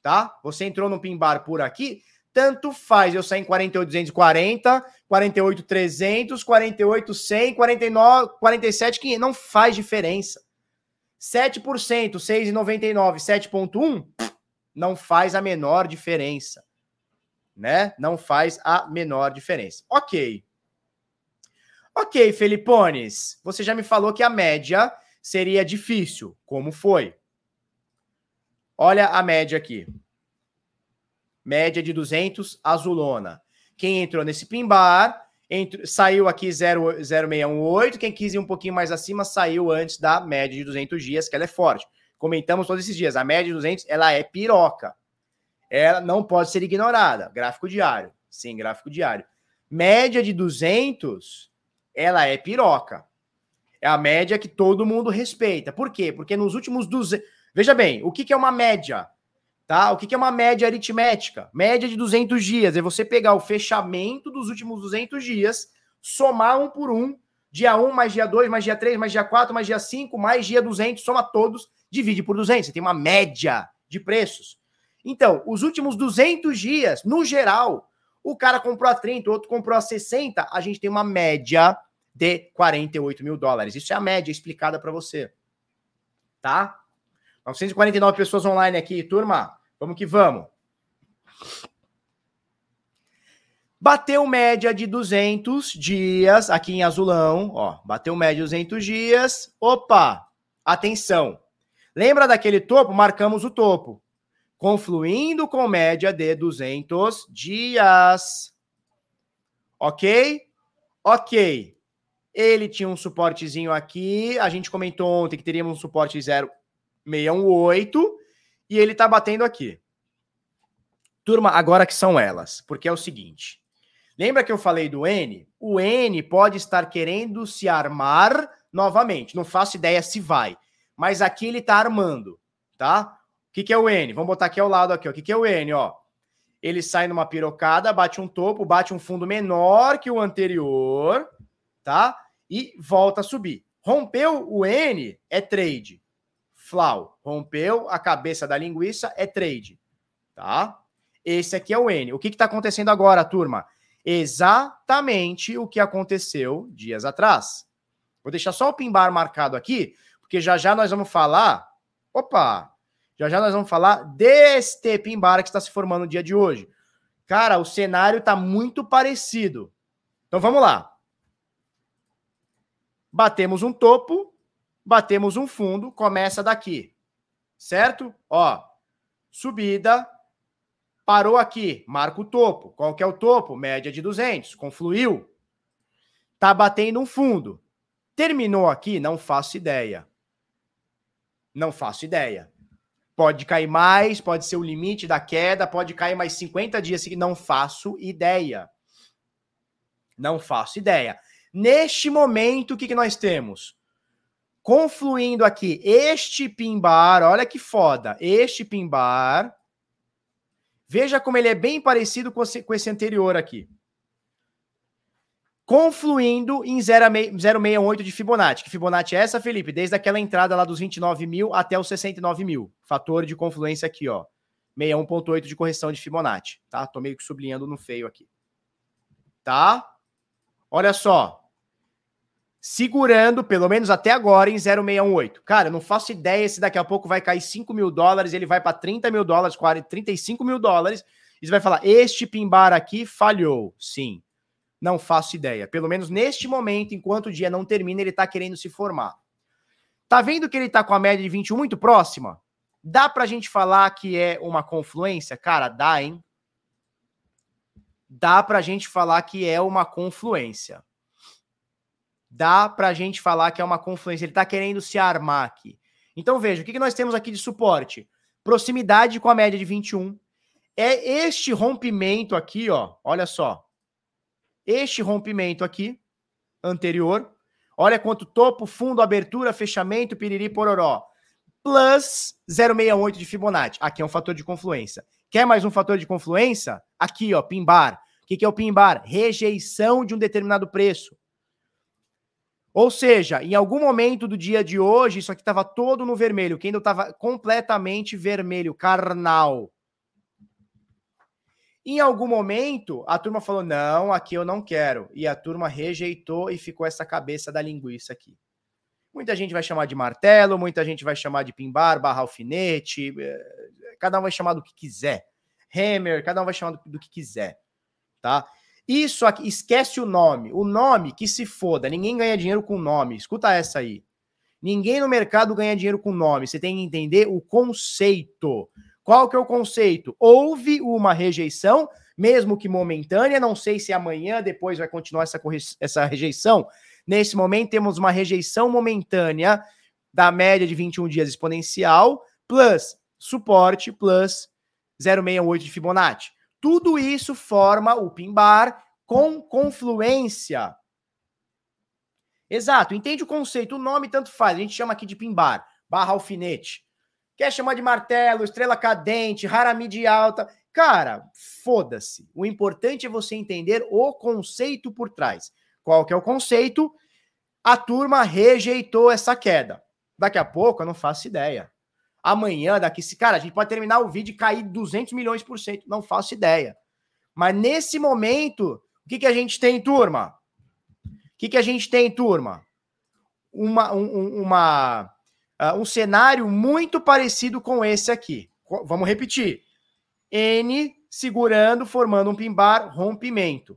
tá? Você entrou no pimbar por aqui, tanto faz eu sair em 48,240, 48,300, 48,100, 49, 47,500. Não faz diferença. 7%, 6,99, 7,1 não faz a menor diferença. Né? Não faz a menor diferença. Ok. Ok, Felipones. Você já me falou que a média seria difícil. Como foi? Olha a média aqui média de 200, azulona. Quem entrou nesse pimbar, saiu aqui 0,618. Quem quis ir um pouquinho mais acima, saiu antes da média de 200 dias, que ela é forte. Comentamos todos esses dias. A média de 200, ela é piroca. Ela não pode ser ignorada. Gráfico diário. Sim, gráfico diário. Média de 200, ela é piroca. É a média que todo mundo respeita. Por quê? Porque nos últimos 200... Veja bem, o que é uma média? Tá? O que é uma média aritmética? Média de 200 dias. É você pegar o fechamento dos últimos 200 dias, somar um por um, dia 1 mais dia 2 mais dia 3 mais dia 4 mais dia 5 mais dia 200, soma todos, divide por 200. Você tem uma média de preços. Então, os últimos 200 dias, no geral, o cara comprou a 30, o outro comprou a 60, a gente tem uma média de 48 mil dólares. Isso é a média explicada para você. Tá? 949 pessoas online aqui, turma. Vamos que vamos. Bateu média de 200 dias aqui em azulão, ó, bateu média de 200 dias. Opa, atenção. Lembra daquele topo? Marcamos o topo. Confluindo com média de 200 dias. OK? OK. Ele tinha um suportezinho aqui. A gente comentou ontem que teríamos um suporte 0 618 e ele tá batendo aqui. Turma, agora que são elas, porque é o seguinte. Lembra que eu falei do N? O N pode estar querendo se armar novamente. Não faço ideia se vai, mas aqui ele tá armando, tá? O que, que é o N? Vamos botar aqui ao lado aqui. O que, que é o N, ó? Ele sai numa pirocada, bate um topo, bate um fundo menor que o anterior, tá? E volta a subir. Rompeu o N, é trade. Flau, rompeu a cabeça da linguiça, é trade, tá? Esse aqui é o N. O que está acontecendo agora, turma? Exatamente o que aconteceu dias atrás. Vou deixar só o pimbar marcado aqui, porque já já nós vamos falar. Opa! Já já nós vamos falar deste pimbar que está se formando no dia de hoje. Cara, o cenário está muito parecido. Então vamos lá. Batemos um topo, batemos um fundo, começa daqui, certo? Ó, subida, parou aqui, marca o topo. Qual que é o topo? Média de 200, confluiu. Tá batendo um fundo. Terminou aqui? Não faço ideia. Não faço ideia. Pode cair mais, pode ser o limite da queda, pode cair mais 50 dias, não faço ideia. Não faço ideia. Neste momento, o que, que nós temos? confluindo aqui este pimbar, olha que foda, este pimbar. Veja como ele é bem parecido com esse, com esse anterior aqui. Confluindo em 0,68 de Fibonacci. Que Fibonacci é essa, Felipe? Desde aquela entrada lá dos 29 mil até os 69 mil. Fator de confluência aqui, ó. 61,8 de correção de Fibonacci, tá? Tô meio que sublinhando no feio aqui. Tá? Olha só segurando, pelo menos até agora, em 0,618. Cara, não faço ideia se daqui a pouco vai cair 5 mil dólares, ele vai para 30 mil dólares, 40, 35 mil dólares, e você vai falar, este pimbar aqui falhou. Sim, não faço ideia. Pelo menos neste momento, enquanto o dia não termina, ele está querendo se formar. Tá vendo que ele está com a média de 21 muito próxima? Dá para a gente falar que é uma confluência? Cara, dá, hein? Dá para a gente falar que é uma confluência dá para a gente falar que é uma confluência. Ele está querendo se armar aqui. Então veja, o que, nós temos aqui de suporte? Proximidade com a média de 21. É este rompimento aqui, ó. Olha só. Este rompimento aqui, anterior. Olha quanto topo, fundo, abertura, fechamento, piriri, pororó. Plus 0,68 de Fibonacci. Aqui é um fator de confluência. Quer mais um fator de confluência? Aqui, ó, pin bar. O que, que é o pin bar? Rejeição de um determinado preço. Ou seja, em algum momento do dia de hoje, isso aqui estava todo no vermelho. Quem estava completamente vermelho, carnal. Em algum momento, a turma falou: não, aqui eu não quero. E a turma rejeitou e ficou essa cabeça da linguiça aqui. Muita gente vai chamar de martelo, muita gente vai chamar de pimbar, barra alfinete, eh, cada um vai chamar do que quiser. Hammer, cada um vai chamar do, do que quiser, tá? Isso aqui, esquece o nome. O nome que se foda. Ninguém ganha dinheiro com nome. Escuta essa aí. Ninguém no mercado ganha dinheiro com nome. Você tem que entender o conceito. Qual que é o conceito? Houve uma rejeição, mesmo que momentânea, não sei se amanhã, depois vai continuar essa, essa rejeição. Nesse momento, temos uma rejeição momentânea da média de 21 dias exponencial, plus suporte, plus 0,68 de Fibonacci. Tudo isso forma o pin bar com confluência. Exato, entende o conceito, o nome tanto faz, a gente chama aqui de pin bar, barra alfinete. Quer chamar de martelo, estrela cadente, haramide alta. Cara, foda-se. O importante é você entender o conceito por trás. Qual que é o conceito? A turma rejeitou essa queda. Daqui a pouco eu não faço ideia. Amanhã, daqui, cara, a gente pode terminar o vídeo e cair 200 milhões por cento. Não faço ideia. Mas nesse momento, o que, que a gente tem, turma? O que, que a gente tem, turma? Uma, um, uma uh, um cenário muito parecido com esse aqui. Vamos repetir. N segurando, formando um pimbar, rompimento.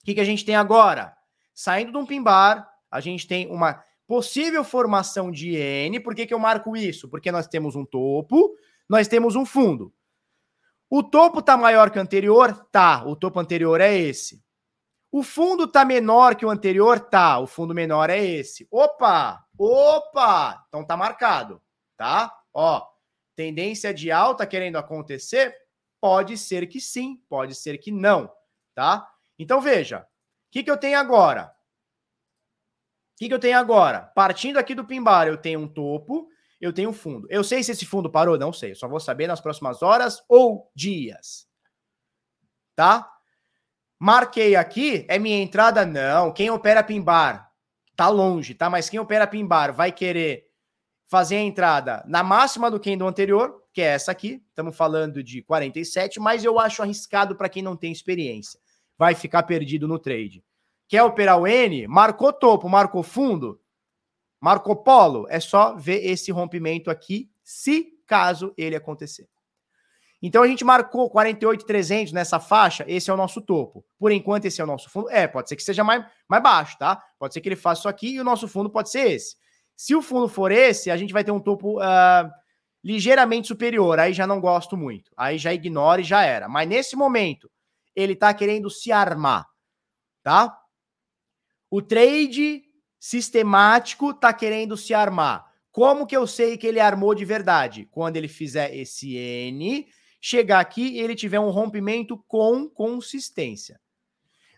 O que, que a gente tem agora? Saindo de um pimbar, a gente tem uma possível formação de N. Por que, que eu marco isso? Porque nós temos um topo, nós temos um fundo. O topo está maior que o anterior? Tá. O topo anterior é esse. O fundo está menor que o anterior? Tá. O fundo menor é esse. Opa! Opa! Então tá marcado, tá? Ó, tendência de alta querendo acontecer? Pode ser que sim, pode ser que não, tá? Então veja, o que, que eu tenho agora? O que, que eu tenho agora? Partindo aqui do pimbar, eu tenho um topo, eu tenho um fundo. Eu sei se esse fundo parou? Não sei. Eu só vou saber nas próximas horas ou dias. Tá? Marquei aqui, é minha entrada? Não. Quem opera pimbar tá longe, tá? Mas quem opera pin bar vai querer fazer a entrada na máxima do candle anterior, que é essa aqui. Estamos falando de 47, mas eu acho arriscado para quem não tem experiência. Vai ficar perdido no trade. Quer operar o N? Marcou topo, marcou fundo, marcou polo. É só ver esse rompimento aqui, se caso ele acontecer. Então a gente marcou 48,300 nessa faixa, esse é o nosso topo. Por enquanto, esse é o nosso fundo. É, pode ser que seja mais, mais baixo, tá? Pode ser que ele faça isso aqui e o nosso fundo pode ser esse. Se o fundo for esse, a gente vai ter um topo uh, ligeiramente superior. Aí já não gosto muito. Aí já ignora e já era. Mas nesse momento, ele tá querendo se armar, tá? O trade sistemático tá querendo se armar. Como que eu sei que ele armou de verdade? Quando ele fizer esse N chegar aqui e ele tiver um rompimento com consistência.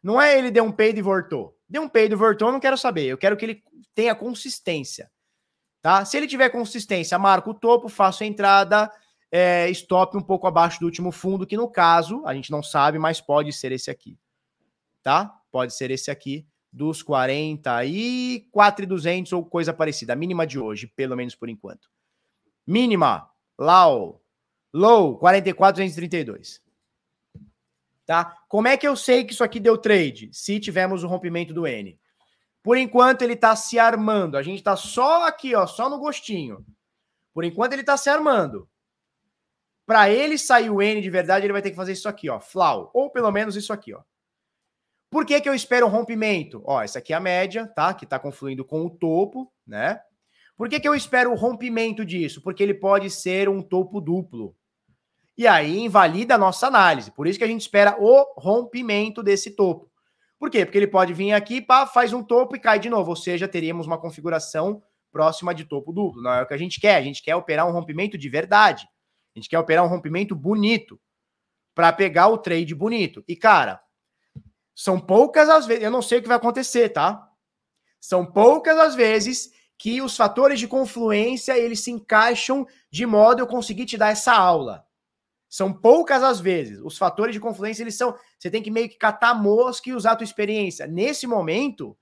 Não é ele deu um peido e voltou. Deu um peido e voltou, eu não quero saber. Eu quero que ele tenha consistência. Tá? Se ele tiver consistência, marco o topo, faço a entrada, é, stop um pouco abaixo do último fundo, que no caso, a gente não sabe, mas pode ser esse aqui. Tá? Pode ser esse aqui, dos 44,200 ou coisa parecida. A mínima de hoje, pelo menos por enquanto. Mínima, Lau, Low, 44,232. Tá? Como é que eu sei que isso aqui deu trade? Se tivermos o rompimento do N. Por enquanto ele está se armando. A gente está só aqui, ó, só no gostinho. Por enquanto ele está se armando. Para ele sair o N de verdade, ele vai ter que fazer isso aqui, ó, flau, ou pelo menos isso aqui, ó. Por que que eu espero um rompimento? Ó, essa aqui é a média, tá? Que está confluindo com o topo, né? Por que que eu espero o rompimento disso? Porque ele pode ser um topo duplo e aí invalida a nossa análise. Por isso que a gente espera o rompimento desse topo. Por quê? Porque ele pode vir aqui, pá, faz um topo e cai de novo, ou seja, teríamos uma configuração próxima de topo duplo. Não é o que a gente quer, a gente quer operar um rompimento de verdade. A gente quer operar um rompimento bonito para pegar o trade bonito. E cara, São poucas as vezes, eu não sei o que vai acontecer, tá? São poucas as vezes que os fatores de confluência eles se encaixam de modo eu conseguir te dar essa aula. São poucas as vezes. Os fatores de confluência eles são, você tem que meio que catar mosca e usar a tua experiência. Nesse momento,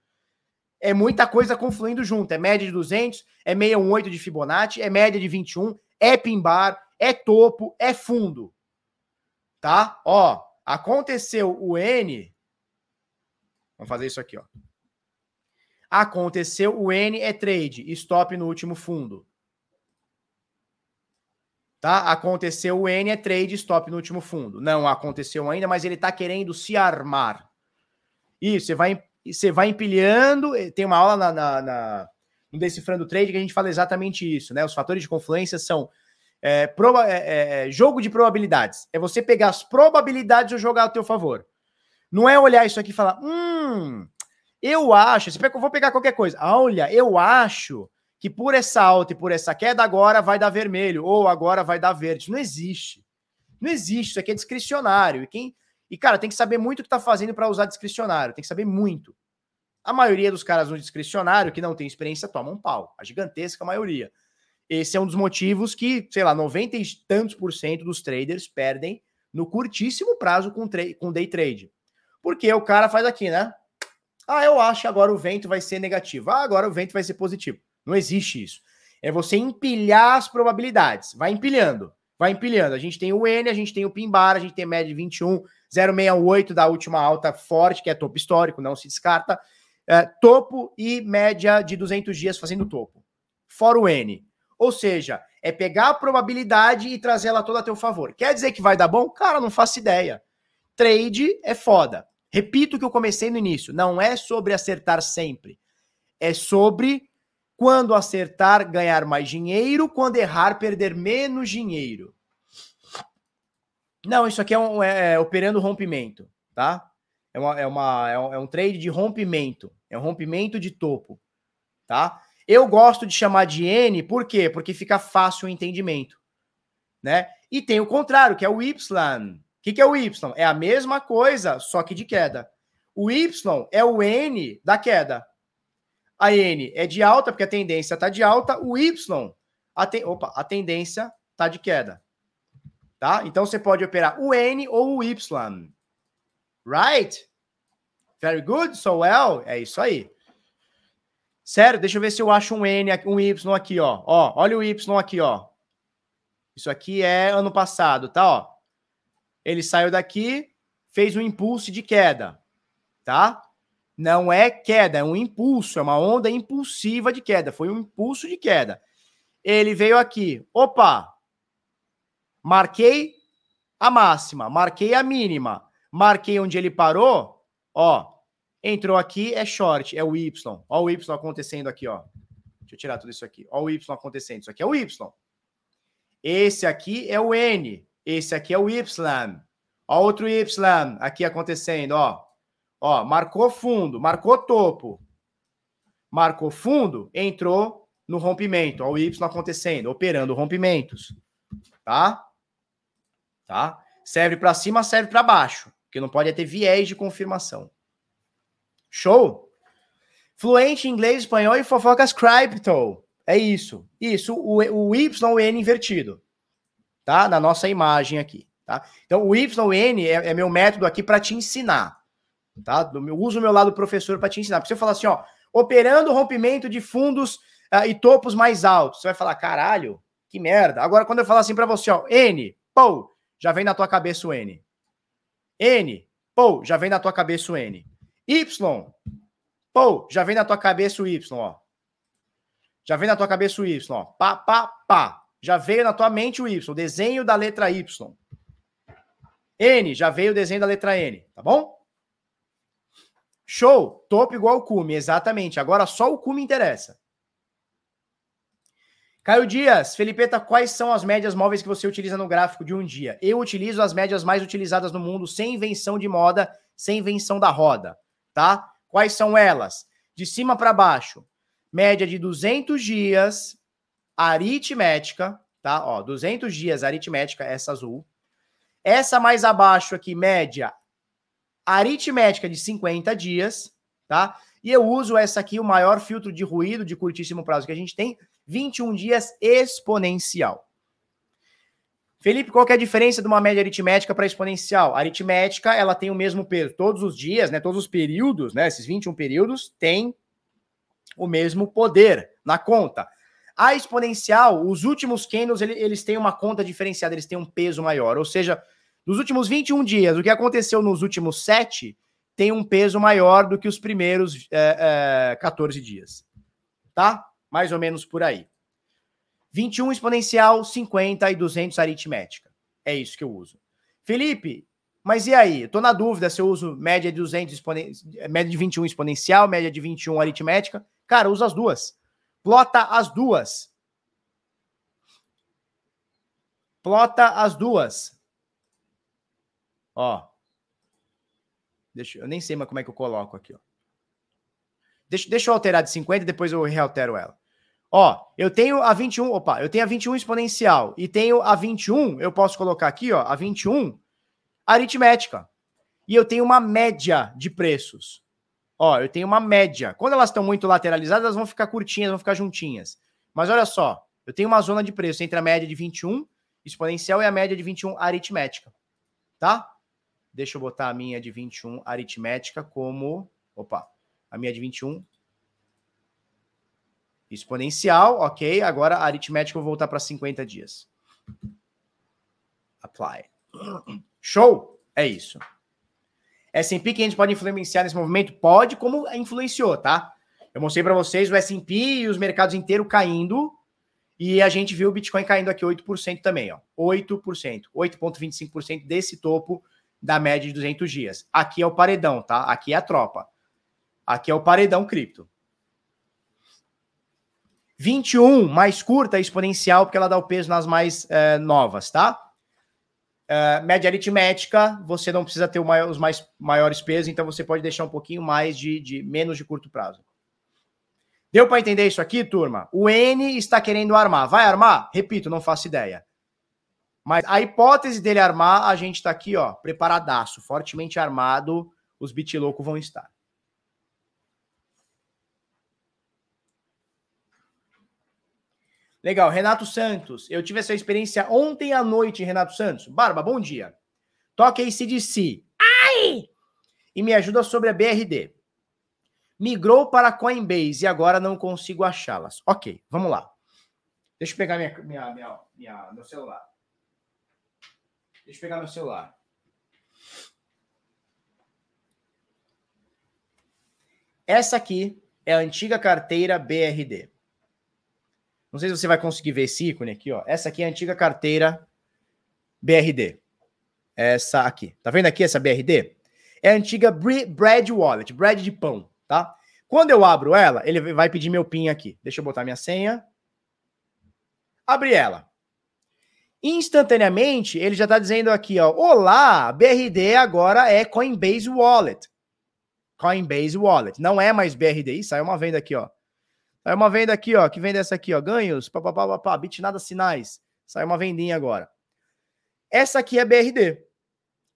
é muita coisa confluindo junto. É média de 200, é 618 de Fibonacci, é média de 21, é pimbar, é topo, é fundo. Tá? Ó, aconteceu o N, Vamos fazer isso aqui, ó. Aconteceu o N é trade, stop no último fundo. Tá? Aconteceu o N é trade, stop no último fundo. Não aconteceu ainda, mas ele está querendo se armar. Isso, você vai, você vai empilhando. Eh, tem uma aula na, na, na, no Decifrando Trade que a gente fala exatamente isso, né? Os fatores de confluência são é, proba, é, é, jogo de probabilidades. É você pegar as probabilidades e jogar ao teu favor. Não é olhar isso aqui e falar, hum, eu acho, eu vou pegar qualquer coisa. Olha, eu acho que por essa alta e por essa queda agora vai dar vermelho ou agora vai dar verde. Não existe. Não existe, isso aqui é discricionário. E quem e cara, tem que saber muito o que tá fazendo para usar discricionário, tem que saber muito. A maioria dos caras no discricionário que não tem experiência toma um pau, a gigantesca maioria. Esse é um dos motivos que, sei lá, 90 e tantos por cento dos traders perdem no curtíssimo prazo com, com day trade. Porque o cara faz aqui, né? Ah, eu acho que agora o vento vai ser negativo. Ah, agora o vento vai ser positivo. Não existe isso. É você empilhar as probabilidades. Vai empilhando. Vai empilhando. A gente tem o N, a gente tem o Pimbar, a gente tem média de 21, 068 da última alta forte, que é topo histórico, não se descarta. É, topo e média de 200 dias fazendo topo. Fora o N. Ou seja, é pegar a probabilidade e trazer ela toda a teu favor. Quer dizer que vai dar bom? Cara, não faço ideia. Trade é foda. Repito o que eu comecei no início: não é sobre acertar sempre. É sobre quando acertar, ganhar mais dinheiro, quando errar, perder menos dinheiro. Não, isso aqui é, um, é, é operando rompimento, tá? É, uma, é, uma, é, um, é um trade de rompimento. É um rompimento de topo, tá? Eu gosto de chamar de N, por quê? Porque fica fácil o entendimento, né? E tem o contrário, que é o Y que, que é o Y? É a mesma coisa, só que de queda. O Y é o N da queda. A N é de alta, porque a tendência está de alta. O Y, a, opa, a tendência está de queda. Tá? Então você pode operar o N ou o Y. Right? Very good, so well. É isso aí. Sério, deixa eu ver se eu acho um N, um Y aqui, ó. Ó, olha o Y aqui, ó. Isso aqui é ano passado, tá? Ó. Ele saiu daqui, fez um impulso de queda, tá? Não é queda, é um impulso, é uma onda impulsiva de queda. Foi um impulso de queda. Ele veio aqui, opa, marquei a máxima, marquei a mínima, marquei onde ele parou, ó, entrou aqui, é short, é o Y. Ó o Y acontecendo aqui, ó. Deixa eu tirar tudo isso aqui. Ó o Y acontecendo. Isso aqui é o Y. Esse aqui é o N. Esse aqui é o Y. Ó, outro Y aqui acontecendo, ó. Ó, marcou fundo, marcou topo. Marcou fundo, entrou no rompimento. Ó, o Y acontecendo, operando rompimentos. Tá? Tá? Serve para cima, serve para baixo, porque não pode ter viés de confirmação. Show? Fluente em inglês, espanhol e fofocas crypto. É isso. Isso, o, o Y o N invertido tá? Na nossa imagem aqui, tá? Então, o YN é, é meu método aqui para te ensinar, tá? Eu uso o meu lado professor para te ensinar. Porque você falar assim, ó, operando rompimento de fundos uh, e topos mais altos, você vai falar, caralho, que merda. Agora, quando eu falar assim para você, ó, N, pô, já vem na tua cabeça o N. N, pô, já vem na tua cabeça o N. Y, pô, já vem na tua cabeça o Y, ó. Já vem na tua cabeça o Y, ó. Pá, pá, pá já veio na tua mente o Y, o desenho da letra Y. N, já veio o desenho da letra N, tá bom? Show! Topo igual cume, exatamente. Agora só o cume interessa. Caio Dias, Felipeta, quais são as médias móveis que você utiliza no gráfico de um dia? Eu utilizo as médias mais utilizadas no mundo, sem invenção de moda, sem invenção da roda, tá? Quais são elas? De cima para baixo, média de 200 dias, aritmética, tá? Ó, 200 dias aritmética, essa azul. Essa mais abaixo aqui, média aritmética de 50 dias, tá? E eu uso essa aqui, o maior filtro de ruído de curtíssimo prazo que a gente tem, 21 dias exponencial. Felipe, qual é a diferença de uma média aritmética para exponencial? A aritmética, ela tem o mesmo peso. Todos os dias, né, todos os períodos, né, esses 21 períodos, têm o mesmo poder na conta. A exponencial, os últimos candles, eles têm uma conta diferenciada, eles têm um peso maior. Ou seja, nos últimos 21 dias, o que aconteceu nos últimos 7 tem um peso maior do que os primeiros é, é, 14 dias. Tá? Mais ou menos por aí. 21 exponencial, 50 e 200 aritmética. É isso que eu uso. Felipe, mas e aí? Estou na dúvida se eu uso média de 200 exponen... média de 21 exponencial, média de 21 aritmética. Cara, usa as duas. Plota as duas. Plota as duas. Ó. Deixa, eu nem sei mais como é que eu coloco aqui, ó. Deixa, deixa eu alterar de 50 e depois eu realtero ela. Ó, eu tenho a 21, opa, eu tenho a 21 exponencial e tenho a 21, eu posso colocar aqui, ó, a 21 aritmética. E eu tenho uma média de preços. Ó, eu tenho uma média. Quando elas estão muito lateralizadas, elas vão ficar curtinhas, vão ficar juntinhas. Mas olha só, eu tenho uma zona de preço entre a média de 21 exponencial e a média de 21 aritmética. Tá? Deixa eu botar a minha de 21 aritmética como. Opa, a minha de 21 Exponencial, ok. Agora a aritmética eu vou voltar para 50 dias. Apply. Show! É isso. S&P 500 pode influenciar nesse movimento? Pode, como influenciou, tá? Eu mostrei para vocês o S&P e os mercados inteiros caindo e a gente viu o Bitcoin caindo aqui 8% também, ó. 8%, 8.25% desse topo da média de 200 dias. Aqui é o paredão, tá? Aqui é a tropa. Aqui é o paredão cripto. 21, mais curta, exponencial, porque ela dá o peso nas mais é, novas, tá? É, média aritmética, você não precisa ter maior, os mais maiores pesos, então você pode deixar um pouquinho mais de, de menos de curto prazo. Deu para entender isso aqui, turma? O N está querendo armar. Vai armar? Repito, não faço ideia. Mas a hipótese dele armar, a gente está aqui, ó, preparadaço, fortemente armado, os bitilocos vão estar. Legal, Renato Santos. Eu tive essa experiência ontem à noite, Renato Santos. Barba, bom dia. Toque ACDC. Ai! E me ajuda sobre a BRD. Migrou para Coinbase e agora não consigo achá-las. Ok, vamos lá. Deixa eu pegar minha, minha, minha, minha, meu celular. Deixa eu pegar meu celular. Essa aqui é a antiga carteira BRD. Não sei se você vai conseguir ver esse ícone aqui, ó. Essa aqui é a antiga carteira BRD. Essa aqui. Tá vendo aqui essa BRD? É a antiga Bread Wallet, bread de pão, tá? Quando eu abro ela, ele vai pedir meu PIN aqui. Deixa eu botar minha senha. Abri ela. Instantaneamente, ele já está dizendo aqui, ó, olá, BRD agora é Coinbase Wallet. Coinbase Wallet. Não é mais BRD. Saiu uma venda aqui, ó. Sai uma venda aqui, ó, que vende essa aqui, ó, ganhos, papapá, papá, bitnada sinais. Sai uma vendinha agora. Essa aqui é BRD.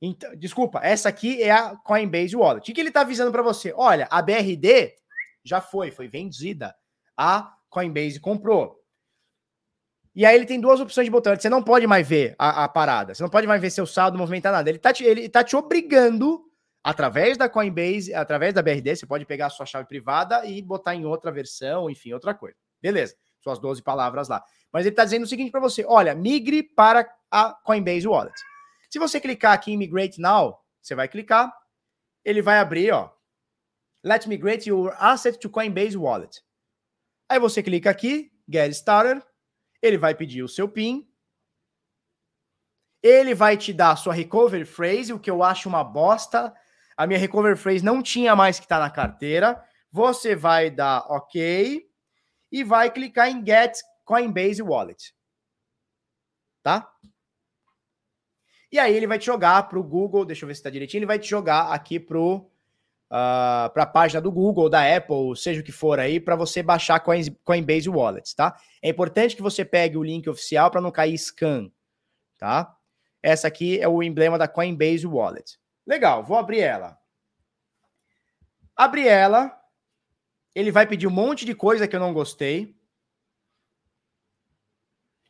Então, desculpa, essa aqui é a Coinbase Wallet. O que ele está avisando para você? Olha, a BRD já foi, foi vendida. A Coinbase comprou. E aí ele tem duas opções de botão. Você não pode mais ver a, a parada. Você não pode mais ver seu saldo, movimentar nada. Ele está te, ele tá te obrigando através da Coinbase, através da BRD, você pode pegar a sua chave privada e botar em outra versão, enfim, outra coisa. Beleza, suas 12 palavras lá. Mas ele está dizendo o seguinte para você: olha, migre para a Coinbase Wallet. Se você clicar aqui em Migrate Now, você vai clicar, ele vai abrir, ó. Let's migrate your asset to Coinbase Wallet. Aí você clica aqui, Get Started, ele vai pedir o seu PIN, ele vai te dar a sua recovery phrase, o que eu acho uma bosta, a minha recover phrase não tinha mais que estar tá na carteira. Você vai dar OK e vai clicar em Get Coinbase Wallet. Tá? E aí ele vai te jogar para o Google, deixa eu ver se está direitinho, ele vai te jogar aqui para uh, ah, para a página do Google, da Apple, seja o que for aí, para você baixar Coinbase Wallet, tá? É importante que você pegue o link oficial para não cair scan, tá? Essa aqui é o emblema da Coinbase Wallet. Legal, vou abrir ela. Abri ela, ele vai pedir um monte de coisa que eu não gostei.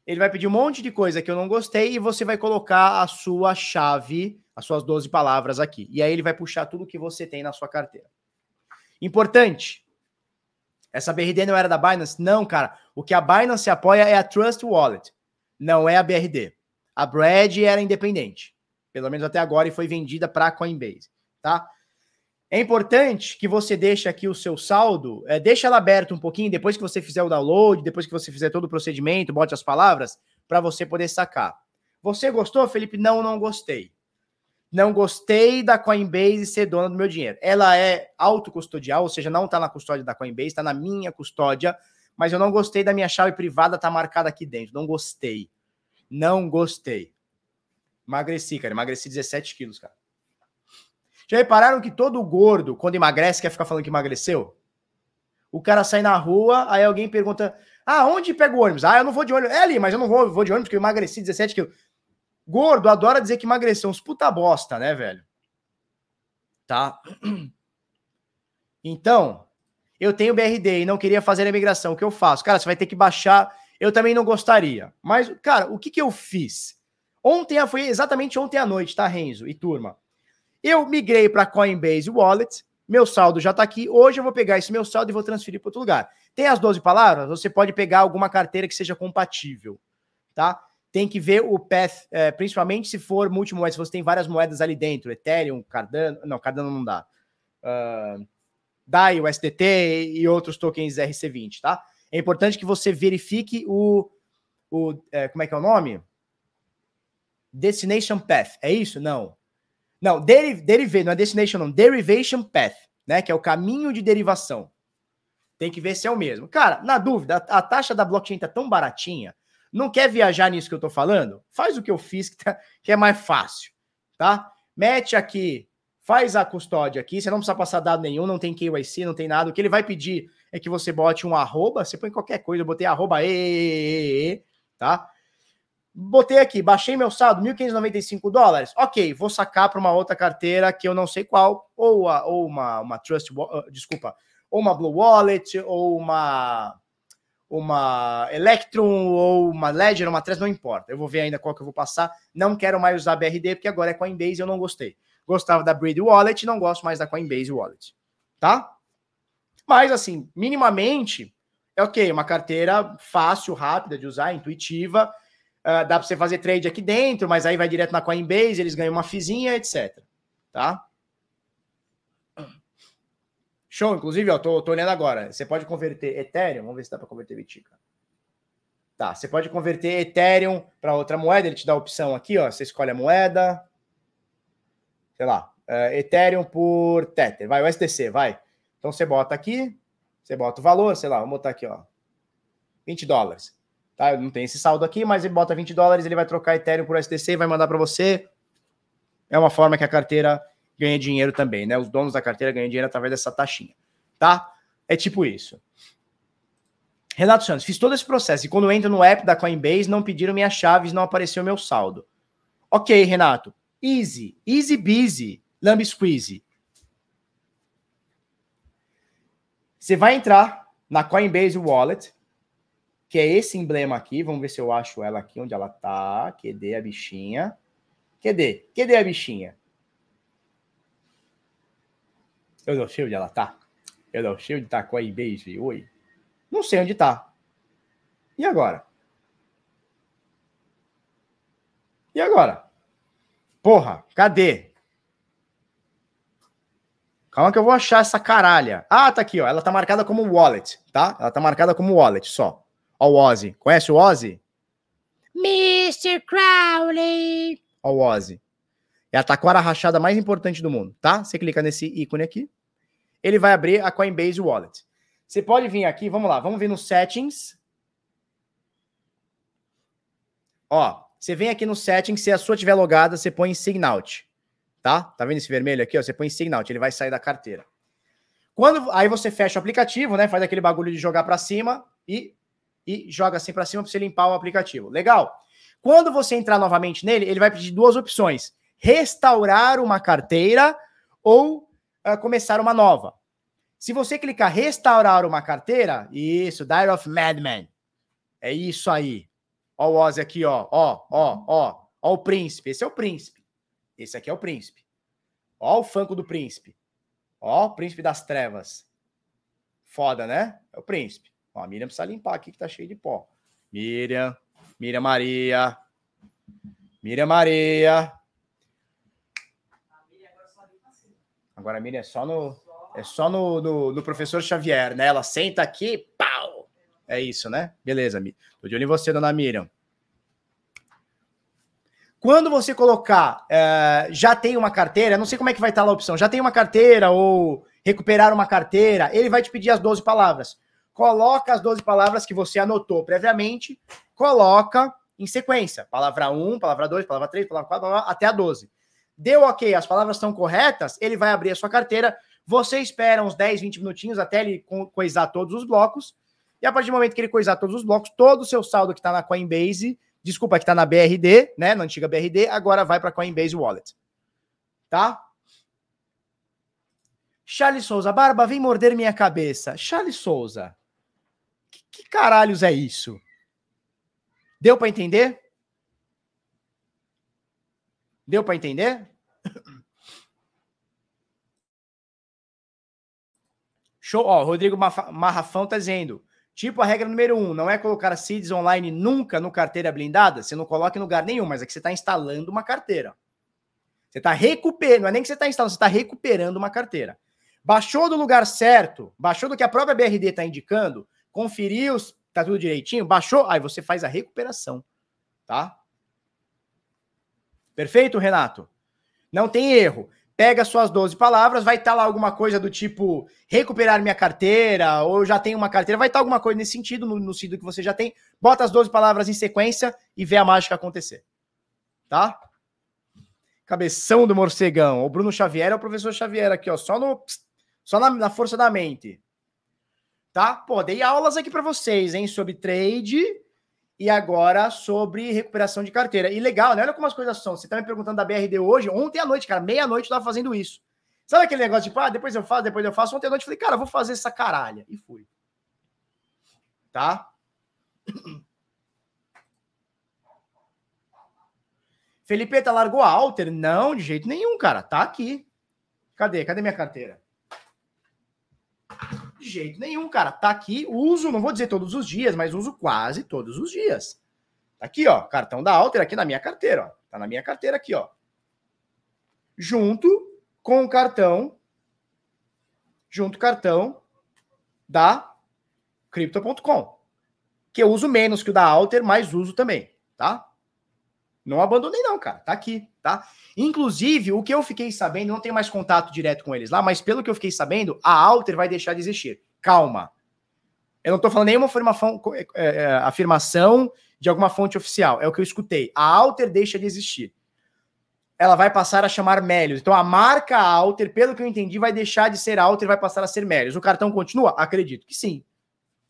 Ele vai pedir um monte de coisa que eu não gostei e você vai colocar a sua chave, as suas 12 palavras aqui. E aí ele vai puxar tudo que você tem na sua carteira. Importante. Essa BRD não era da Binance? Não, cara. O que a Binance apoia é a Trust Wallet, não é a BRD. A Brad era independente, pelo menos até agora, e foi vendida para a Coinbase, tá? É importante que você deixe aqui o seu saldo, é, deixa ela aberto um pouquinho depois que você fizer o download, depois que você fizer todo o procedimento, bote as palavras, para você poder sacar. Você gostou, Felipe? Não, não gostei. Não gostei da Coinbase ser dona do meu dinheiro. Ela é autocustodial, ou seja, não está na custódia da Coinbase, está na minha custódia, mas eu não gostei da minha chave privada tá marcada aqui dentro. Não gostei. Não gostei. Emagreci, cara. Emagreci 17 quilos, cara. Já repararam que todo gordo, quando emagrece, quer ficar falando que emagreceu? O cara sai na rua, aí alguém pergunta: Ah, onde pega o ônibus? Ah, eu não vou de ônibus. É ali, mas eu não vou, vou de ônibus porque eu emagreci 17 quilos. Gordo adora dizer que emagreceu. Uns puta bosta, né, velho? Tá? Então, eu tenho BRD e não queria fazer a imigração. O que eu faço? Cara, você vai ter que baixar. Eu também não gostaria. Mas, cara, o que, que eu fiz? Ontem, foi exatamente ontem à noite, tá, Renzo e turma? Eu migrei para Coinbase Wallet, meu saldo já está aqui. Hoje eu vou pegar esse meu saldo e vou transferir para outro lugar. Tem as 12 palavras? Você pode pegar alguma carteira que seja compatível, tá? Tem que ver o path, é, principalmente se for multimoeda, se você tem várias moedas ali dentro, Ethereum, Cardano, não, Cardano não dá. Uh, DAI, o SDT e outros tokens RC20, tá? É importante que você verifique o, o é, como é que é o nome? Destination Path, é isso? Não. Não, deriv, derive, não é destination, não. Derivation path, né? Que é o caminho de derivação. Tem que ver se é o mesmo. Cara, na dúvida, a, a taxa da blockchain tá tão baratinha. Não quer viajar nisso que eu tô falando? Faz o que eu fiz, que, tá, que é mais fácil, tá? Mete aqui, faz a custódia aqui, você não precisa passar dado nenhum, não tem KYC, não tem nada. O que ele vai pedir é que você bote um arroba, você põe qualquer coisa, eu botei arroba e, e, e, tá? Botei aqui, baixei meu saldo, 1.595 dólares. Ok, vou sacar para uma outra carteira que eu não sei qual, ou, a, ou uma, uma Trust, uh, desculpa, ou uma Blue Wallet, ou uma uma Electrum, ou uma Ledger, uma Trust, não importa. Eu vou ver ainda qual que eu vou passar. Não quero mais usar BRD, porque agora é Coinbase eu não gostei. Gostava da Breed Wallet, não gosto mais da Coinbase Wallet. Tá? Mas, assim, minimamente, é ok, uma carteira fácil, rápida de usar, intuitiva, Uh, dá para você fazer trade aqui dentro, mas aí vai direto na Coinbase, eles ganham uma fizinha, etc. Tá? Show, inclusive, ó, tô, tô olhando agora. Você pode converter Ethereum, vamos ver se dá para converter Bitica. Tá, você pode converter Ethereum para outra moeda, ele te dá a opção aqui, ó, você escolhe a moeda. Sei lá, uh, Ethereum por Tether, vai, o STC, vai. Então você bota aqui, você bota o valor, sei lá, vamos botar aqui, ó, 20 dólares. Tá? Não tem esse saldo aqui, mas ele bota 20 dólares, ele vai trocar Ethereum por STC e vai mandar para você. É uma forma que a carteira ganha dinheiro também, né? Os donos da carteira ganham dinheiro através dessa taxinha, tá? É tipo isso. Renato Santos, fiz todo esse processo e quando entro no app da Coinbase, não pediram minhas chaves, não apareceu meu saldo. Ok, Renato. Easy, easy busy, lamb squeeze. Você vai entrar na Coinbase Wallet, que é esse emblema aqui. Vamos ver se eu acho ela aqui, onde ela tá. Cadê a bichinha? Cadê? Cadê a bichinha? Eu não sei onde ela tá. Eu não sei onde tá com a Coinbase. Oi. Não sei onde tá. E agora? E agora? Porra, cadê? Calma que eu vou achar essa caralha. Ah, tá aqui, ó. Ela tá marcada como wallet, tá? Ela tá marcada como wallet só. Ó o Ozzy. Conhece o Ozzy? Mr. Crowley. Ó o Ozzy. É a taquara rachada mais importante do mundo, tá? Você clica nesse ícone aqui, ele vai abrir a Coinbase Wallet. Você pode vir aqui, vamos lá, vamos ver no Settings. Ó, você vem aqui no Settings, se a sua tiver logada, você põe Sign Out, tá? Tá vendo esse vermelho aqui, ó? Você põe Sign Out, ele vai sair da carteira. Quando aí você fecha o aplicativo, né? Faz aquele bagulho de jogar para cima e e joga assim para cima para você limpar o aplicativo. Legal. Quando você entrar novamente nele, ele vai pedir duas opções: restaurar uma carteira ou uh, começar uma nova. Se você clicar restaurar uma carteira, isso, Diary of Madman. É isso aí. Ó o Ozzy aqui, ó. Ó, ó, ó. Ó o príncipe. Esse é o príncipe. Esse aqui é o príncipe. Ó o Funko do príncipe. Ó o príncipe das trevas. Foda, né? É o príncipe. Ó, a Miriam precisa limpar aqui que tá cheio de pó. Miriam. Miriam Maria. Miriam Maria. Agora a Miriam é só no. É só no, no, no professor Xavier, né? Ela senta aqui, pau! É isso, né? Beleza, tô de olho em você, dona Miriam. Quando você colocar, é, já tem uma carteira, não sei como é que vai estar lá a opção, já tem uma carteira ou recuperar uma carteira, ele vai te pedir as 12 palavras. Coloca as 12 palavras que você anotou previamente, coloca em sequência. Palavra 1, palavra 2, palavra 3, palavra 4, palavra, até a 12. Deu ok, as palavras estão corretas, ele vai abrir a sua carteira, você espera uns 10, 20 minutinhos até ele coisar todos os blocos, e a partir do momento que ele coisar todos os blocos, todo o seu saldo que está na Coinbase, desculpa, que está na BRD, né, na antiga BRD, agora vai para Coinbase Wallet. Tá? Charles Souza, Barba, vem morder minha cabeça. Charles Souza, que, que caralhos é isso? Deu para entender? Deu para entender? Show. Ó, Rodrigo Marrafão tá dizendo: tipo, a regra número um, não é colocar seeds online nunca no carteira blindada. Você não coloca em lugar nenhum, mas é que você está instalando uma carteira. Você está recuperando, não é nem que você está instalando, você está recuperando uma carteira. Baixou do lugar certo, baixou do que a própria BRD está indicando, conferiu, tá tudo direitinho, baixou, aí você faz a recuperação, tá? Perfeito, Renato? Não tem erro pega suas 12 palavras, vai estar tá lá alguma coisa do tipo recuperar minha carteira, ou já tenho uma carteira, vai estar tá alguma coisa nesse sentido, no, no sentido que você já tem. Bota as 12 palavras em sequência e vê a mágica acontecer. Tá? Cabeção do morcegão. O Bruno Xavier é o professor Xavier aqui, ó, só no só na, na força da mente. Tá? Pô, dei aulas aqui para vocês, hein, sobre trade e agora sobre recuperação de carteira. E legal, né? Olha como as coisas são. Você tá me perguntando da BRD hoje, ontem à noite, cara, meia-noite eu tava fazendo isso. Sabe aquele negócio de, ah, depois eu faço, depois eu faço. Ontem à noite eu falei, cara, vou fazer essa caralha. E fui. Tá? Felipeta largou a Alter? Não, de jeito nenhum, cara. Tá aqui. Cadê? Cadê minha carteira? De jeito nenhum, cara. Tá aqui, uso, não vou dizer todos os dias, mas uso quase todos os dias. Tá aqui, ó, cartão da Alter aqui na minha carteira, ó. Tá na minha carteira aqui, ó. Junto com o cartão junto cartão da crypto.com, que eu uso menos que o da Alter, mas uso também, tá? Não abandonei não, cara. Tá aqui, tá? Inclusive, o que eu fiquei sabendo, não tenho mais contato direto com eles lá, mas pelo que eu fiquei sabendo, a Alter vai deixar de existir. Calma. Eu não tô falando nenhuma afirmação, é, é, afirmação de alguma fonte oficial. É o que eu escutei. A Alter deixa de existir. Ela vai passar a chamar Melios. Então a marca Alter, pelo que eu entendi, vai deixar de ser Alter e vai passar a ser Melios. O cartão continua? Acredito que sim.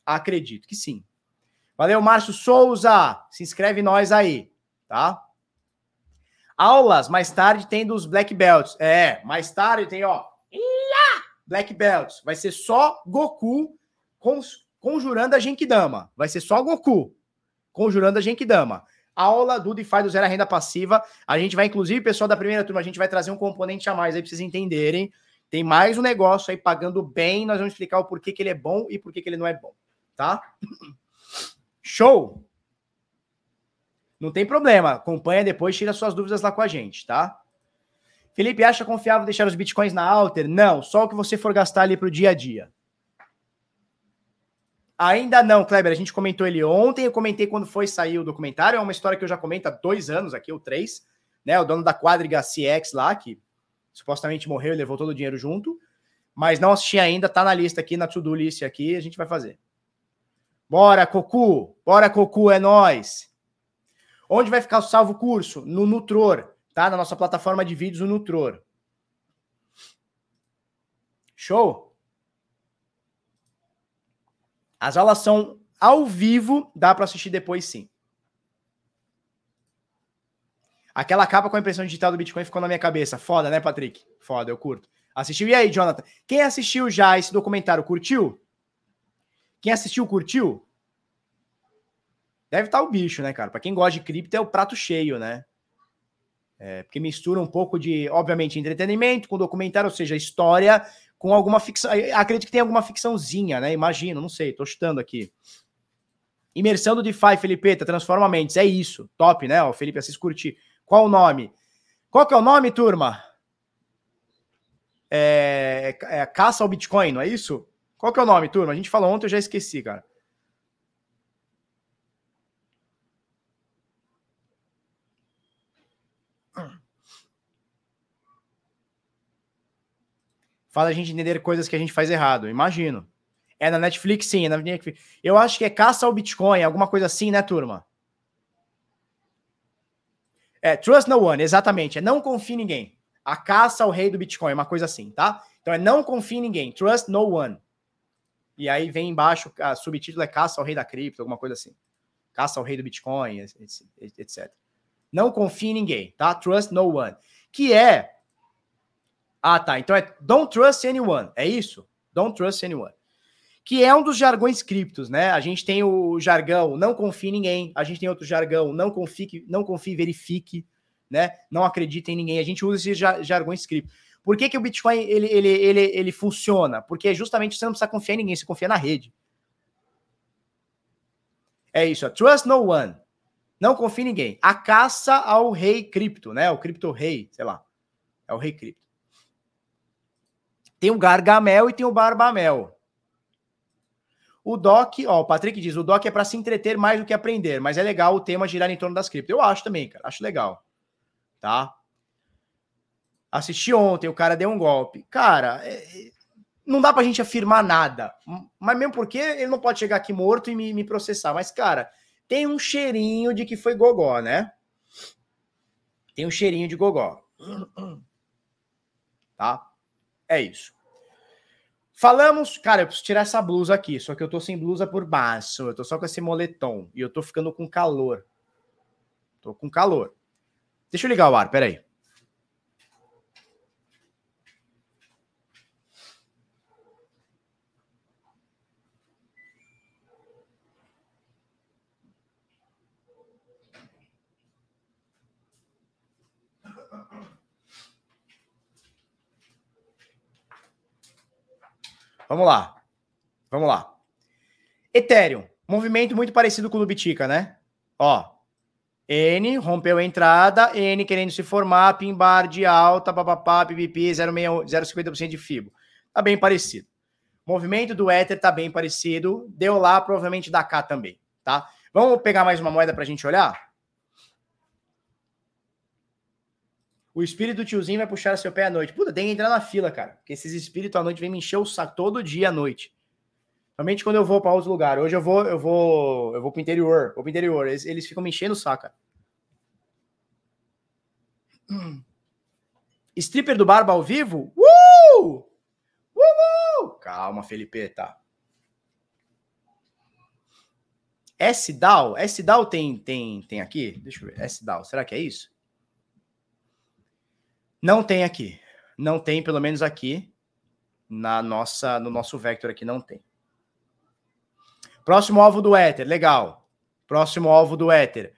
Acredito que sim. Valeu, Márcio Souza. Se inscreve nós aí tá? Aulas, mais tarde tem dos Black Belts. É, mais tarde tem, ó, Black Belts. Vai ser só Goku conjurando a Genkidama. Vai ser só Goku conjurando a Genkidama. Aula do DeFi do Zero Renda Passiva. A gente vai, inclusive, pessoal da primeira turma, a gente vai trazer um componente a mais aí pra vocês entenderem. Tem mais um negócio aí pagando bem. Nós vamos explicar o porquê que ele é bom e porquê que ele não é bom, tá? Show! Não tem problema. Acompanha depois, tira suas dúvidas lá com a gente, tá? Felipe, acha confiável deixar os bitcoins na Alter? Não, só o que você for gastar ali para o dia a dia. Ainda não, Kleber. A gente comentou ele ontem. Eu comentei quando foi sair o documentário. É uma história que eu já comento há dois anos aqui, ou três. Né? O dono da quadriga CX lá, que supostamente morreu e levou todo o dinheiro junto. Mas não assisti ainda. Tá na lista aqui, na to-do list aqui. A gente vai fazer. Bora, Cocu! Bora, Cocu! É nós. Onde vai ficar o salvo curso? No Nutror, tá? Na nossa plataforma de vídeos, o Nutror. Show? As aulas são ao vivo, dá para assistir depois sim. Aquela capa com a impressão digital do Bitcoin ficou na minha cabeça. Foda, né, Patrick? Foda, eu curto. Assistiu? E aí, Jonathan? Quem assistiu já esse documentário, curtiu? Quem assistiu, curtiu? Deve estar tá o bicho, né, cara? Para quem gosta de cripto, é o prato cheio, né? É, porque mistura um pouco de, obviamente, entretenimento com documentário, ou seja, história com alguma ficção. Acredito que tem alguma ficçãozinha, né? Imagino, não sei, tô chutando aqui. Imersão do DeFi, Felipeta, transforma mentes. É isso. Top, né? O Felipe Assis curtir. Qual o nome? Qual que é o nome, turma? É, é, caça ao Bitcoin, não é isso? Qual que é o nome, turma? A gente falou ontem, eu já esqueci, cara. Fala a gente entender coisas que a gente faz errado, imagino. É na Netflix, sim. É na Netflix. Eu acho que é caça ao Bitcoin, alguma coisa assim, né, turma? É, trust no one, exatamente. É não confie em ninguém. A caça ao rei do Bitcoin, uma coisa assim, tá? Então é não confie em ninguém. Trust no one. E aí vem embaixo, a subtítulo é caça ao rei da cripto, alguma coisa assim. Caça ao rei do Bitcoin, etc. Não confie em ninguém, tá? Trust no one. Que é. Ah, tá. Então é don't trust anyone. É isso? Don't trust anyone que é um dos jargões criptos, né? A gente tem o jargão não confie em ninguém, a gente tem outro jargão não confie, não confie, verifique, né? Não acredite em ninguém. A gente usa esses jargões criptos. Por que, que o Bitcoin ele, ele, ele, ele funciona? Porque justamente você não precisa confiar em ninguém, você confia na rede. É isso, ó. trust no one. Não confie em ninguém. A caça ao rei cripto, né? O cripto rei, sei lá. É o rei cripto. Tem o Gargamel e tem o Barbamel. O Doc, ó, o Patrick diz, o Doc é para se entreter mais do que aprender, mas é legal o tema girar em torno das cripto. Eu acho também, cara, acho legal. Tá? Assisti ontem, o cara deu um golpe. Cara, é, não dá pra gente afirmar nada. Mas mesmo porque ele não pode chegar aqui morto e me, me processar. Mas, cara, tem um cheirinho de que foi gogó, né? Tem um cheirinho de gogó. Tá? É isso. Falamos, cara, eu preciso tirar essa blusa aqui, só que eu tô sem blusa por baixo, eu tô só com esse moletom e eu tô ficando com calor. Tô com calor. Deixa eu ligar o ar, peraí. Vamos lá. Vamos lá. Ethereum. Movimento muito parecido com o do Bitica, né? Ó. N rompeu a entrada, N querendo se formar, pin bar de alta, papapá, pipipi, 0,50% de FIBO. Tá bem parecido. Movimento do Ether tá bem parecido. Deu lá, provavelmente da cá também, tá? Vamos pegar mais uma moeda pra gente olhar? O espírito do tiozinho vai puxar seu pé à noite. Puta, tem que entrar na fila, cara. Porque esses espíritos à noite vêm me encher o saco todo dia à noite. Somente quando eu vou para outros lugares. Hoje eu vou, eu vou, eu vou pro interior. Vou pro interior. Eles, eles ficam me enchendo o saco. Cara. Hum. Stripper do Barba ao vivo? Uh! Uh! Calma, Felipe, tá. S-DAO? S-DAO tem, tem, tem aqui? Deixa eu ver. S-DAO, será que é isso? Não tem aqui. Não tem, pelo menos aqui na nossa no nosso vector aqui não tem. Próximo alvo do Ether, legal. Próximo alvo do Ether.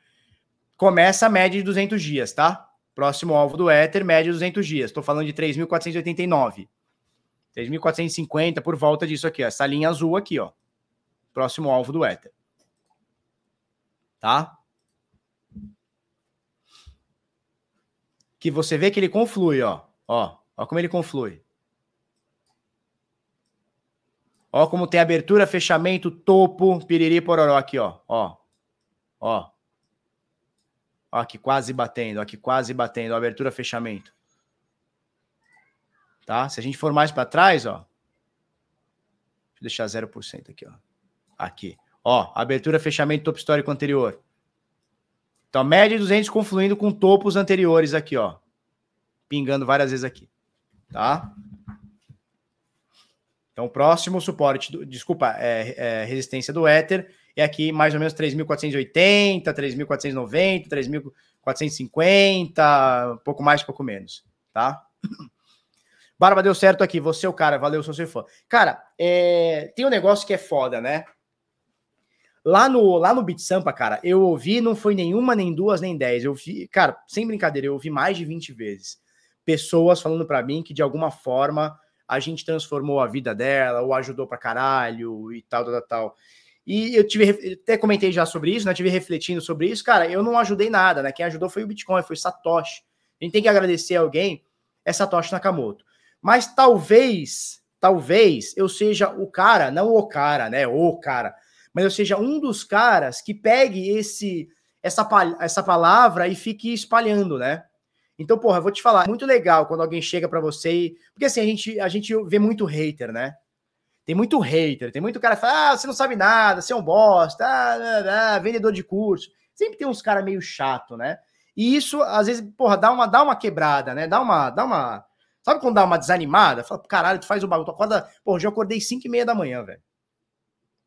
Começa a média de 200 dias, tá? Próximo alvo do Ether, média de 200 dias. Estou falando de 3.489. 3.450 por volta disso aqui, ó. Essa linha azul aqui, ó. Próximo alvo do Ether. Tá? Que você vê que ele conflui, ó. Ó, ó como ele conflui. Ó como tem abertura, fechamento, topo, piriri, pororó aqui, ó. Ó. Ó. Ó aqui quase batendo, aqui quase batendo, abertura, fechamento. Tá? Se a gente for mais para trás, ó. Deixa eu deixar 0% aqui, ó. Aqui. Ó, abertura, fechamento, topo histórico anterior. Então, média de 200 confluindo com topos anteriores aqui, ó. Pingando várias vezes aqui. Tá? Então, próximo suporte, do, desculpa, é, é, resistência do Ether é aqui mais ou menos 3.480, 3.490, 3.450, pouco mais, pouco menos, tá? Barba deu certo aqui, você é o cara, valeu, sou seu fã. Cara, é... tem um negócio que é foda, né? Lá no, lá no Beat Sampa, cara, eu ouvi, não foi nenhuma, nem duas, nem dez. Eu vi, cara, sem brincadeira, eu ouvi mais de 20 vezes. Pessoas falando para mim que de alguma forma a gente transformou a vida dela, ou ajudou pra caralho e tal, tal, tal. E eu tive, até comentei já sobre isso, né? Tive refletindo sobre isso. Cara, eu não ajudei nada, né? Quem ajudou foi o Bitcoin, foi Satoshi. A gente tem que agradecer alguém, é Satoshi Nakamoto. Mas talvez, talvez eu seja o cara, não o cara, né? O cara, mas eu seja um dos caras que pegue esse essa, essa palavra e fique espalhando, né? Então, porra, eu vou te falar, é muito legal quando alguém chega para você e... Porque assim, a gente, a gente vê muito hater, né? Tem muito hater, tem muito cara que fala, ah, você não sabe nada, você é um bosta, ah, ah, vendedor de curso. Sempre tem uns cara meio chato, né? E isso, às vezes, porra, dá uma, dá uma quebrada, né? Dá uma, dá uma... Sabe quando dá uma desanimada? Fala, caralho, tu faz o bagulho, tu acorda... Pô, já acordei 5 e meia da manhã, velho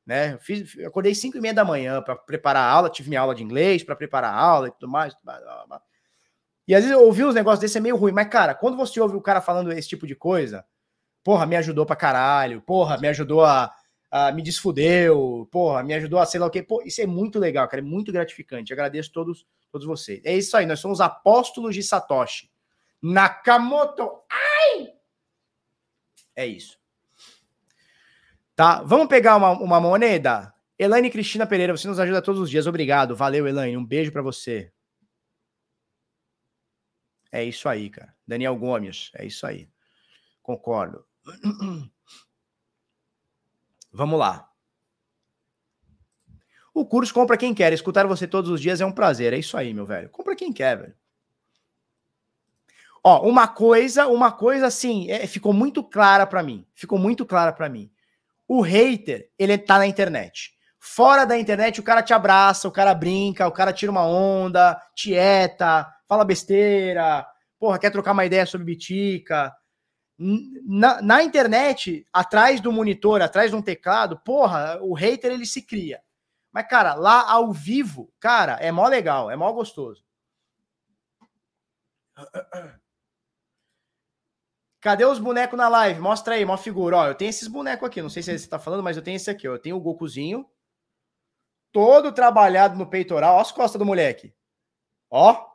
né? Fiz, acordei 5 e meia da manhã para preparar a aula, tive minha aula de inglês para preparar a aula e tudo mais. E às vezes eu ouvi uns negócios desse é meio ruim, mas cara, quando você ouve o cara falando esse tipo de coisa, porra, me ajudou pra caralho, porra, me ajudou a, a me desfudeu, porra, me ajudou a sei lá o quê. Pô, isso é muito legal, cara, é muito gratificante. agradeço todos todos vocês. É isso aí, nós somos apóstolos de Satoshi. Nakamoto. Ai! É isso. Tá? Vamos pegar uma, uma moneda? Elaine Cristina Pereira, você nos ajuda todos os dias. Obrigado. Valeu, Elaine. Um beijo para você. É isso aí, cara. Daniel Gomes, é isso aí. Concordo. Vamos lá. O curso compra quem quer. Escutar você todos os dias é um prazer. É isso aí, meu velho. Compra quem quer, velho. Ó, uma coisa, uma coisa assim, é, ficou muito clara para mim. Ficou muito clara para mim. O hater, ele tá na internet. Fora da internet, o cara te abraça, o cara brinca, o cara tira uma onda, tieta, fala besteira, porra, quer trocar uma ideia sobre bitica. Na, na, internet, atrás do monitor, atrás de um teclado, porra, o hater ele se cria. Mas, cara, lá ao vivo, cara, é mó legal, é mó gostoso. Cadê os bonecos na live? Mostra aí, uma figura. Ó, eu tenho esses bonecos aqui. Não sei se você tá falando, mas eu tenho esse aqui. Ó. Eu tenho o Gokuzinho. Todo trabalhado no peitoral. Ó as costas do moleque. Ó.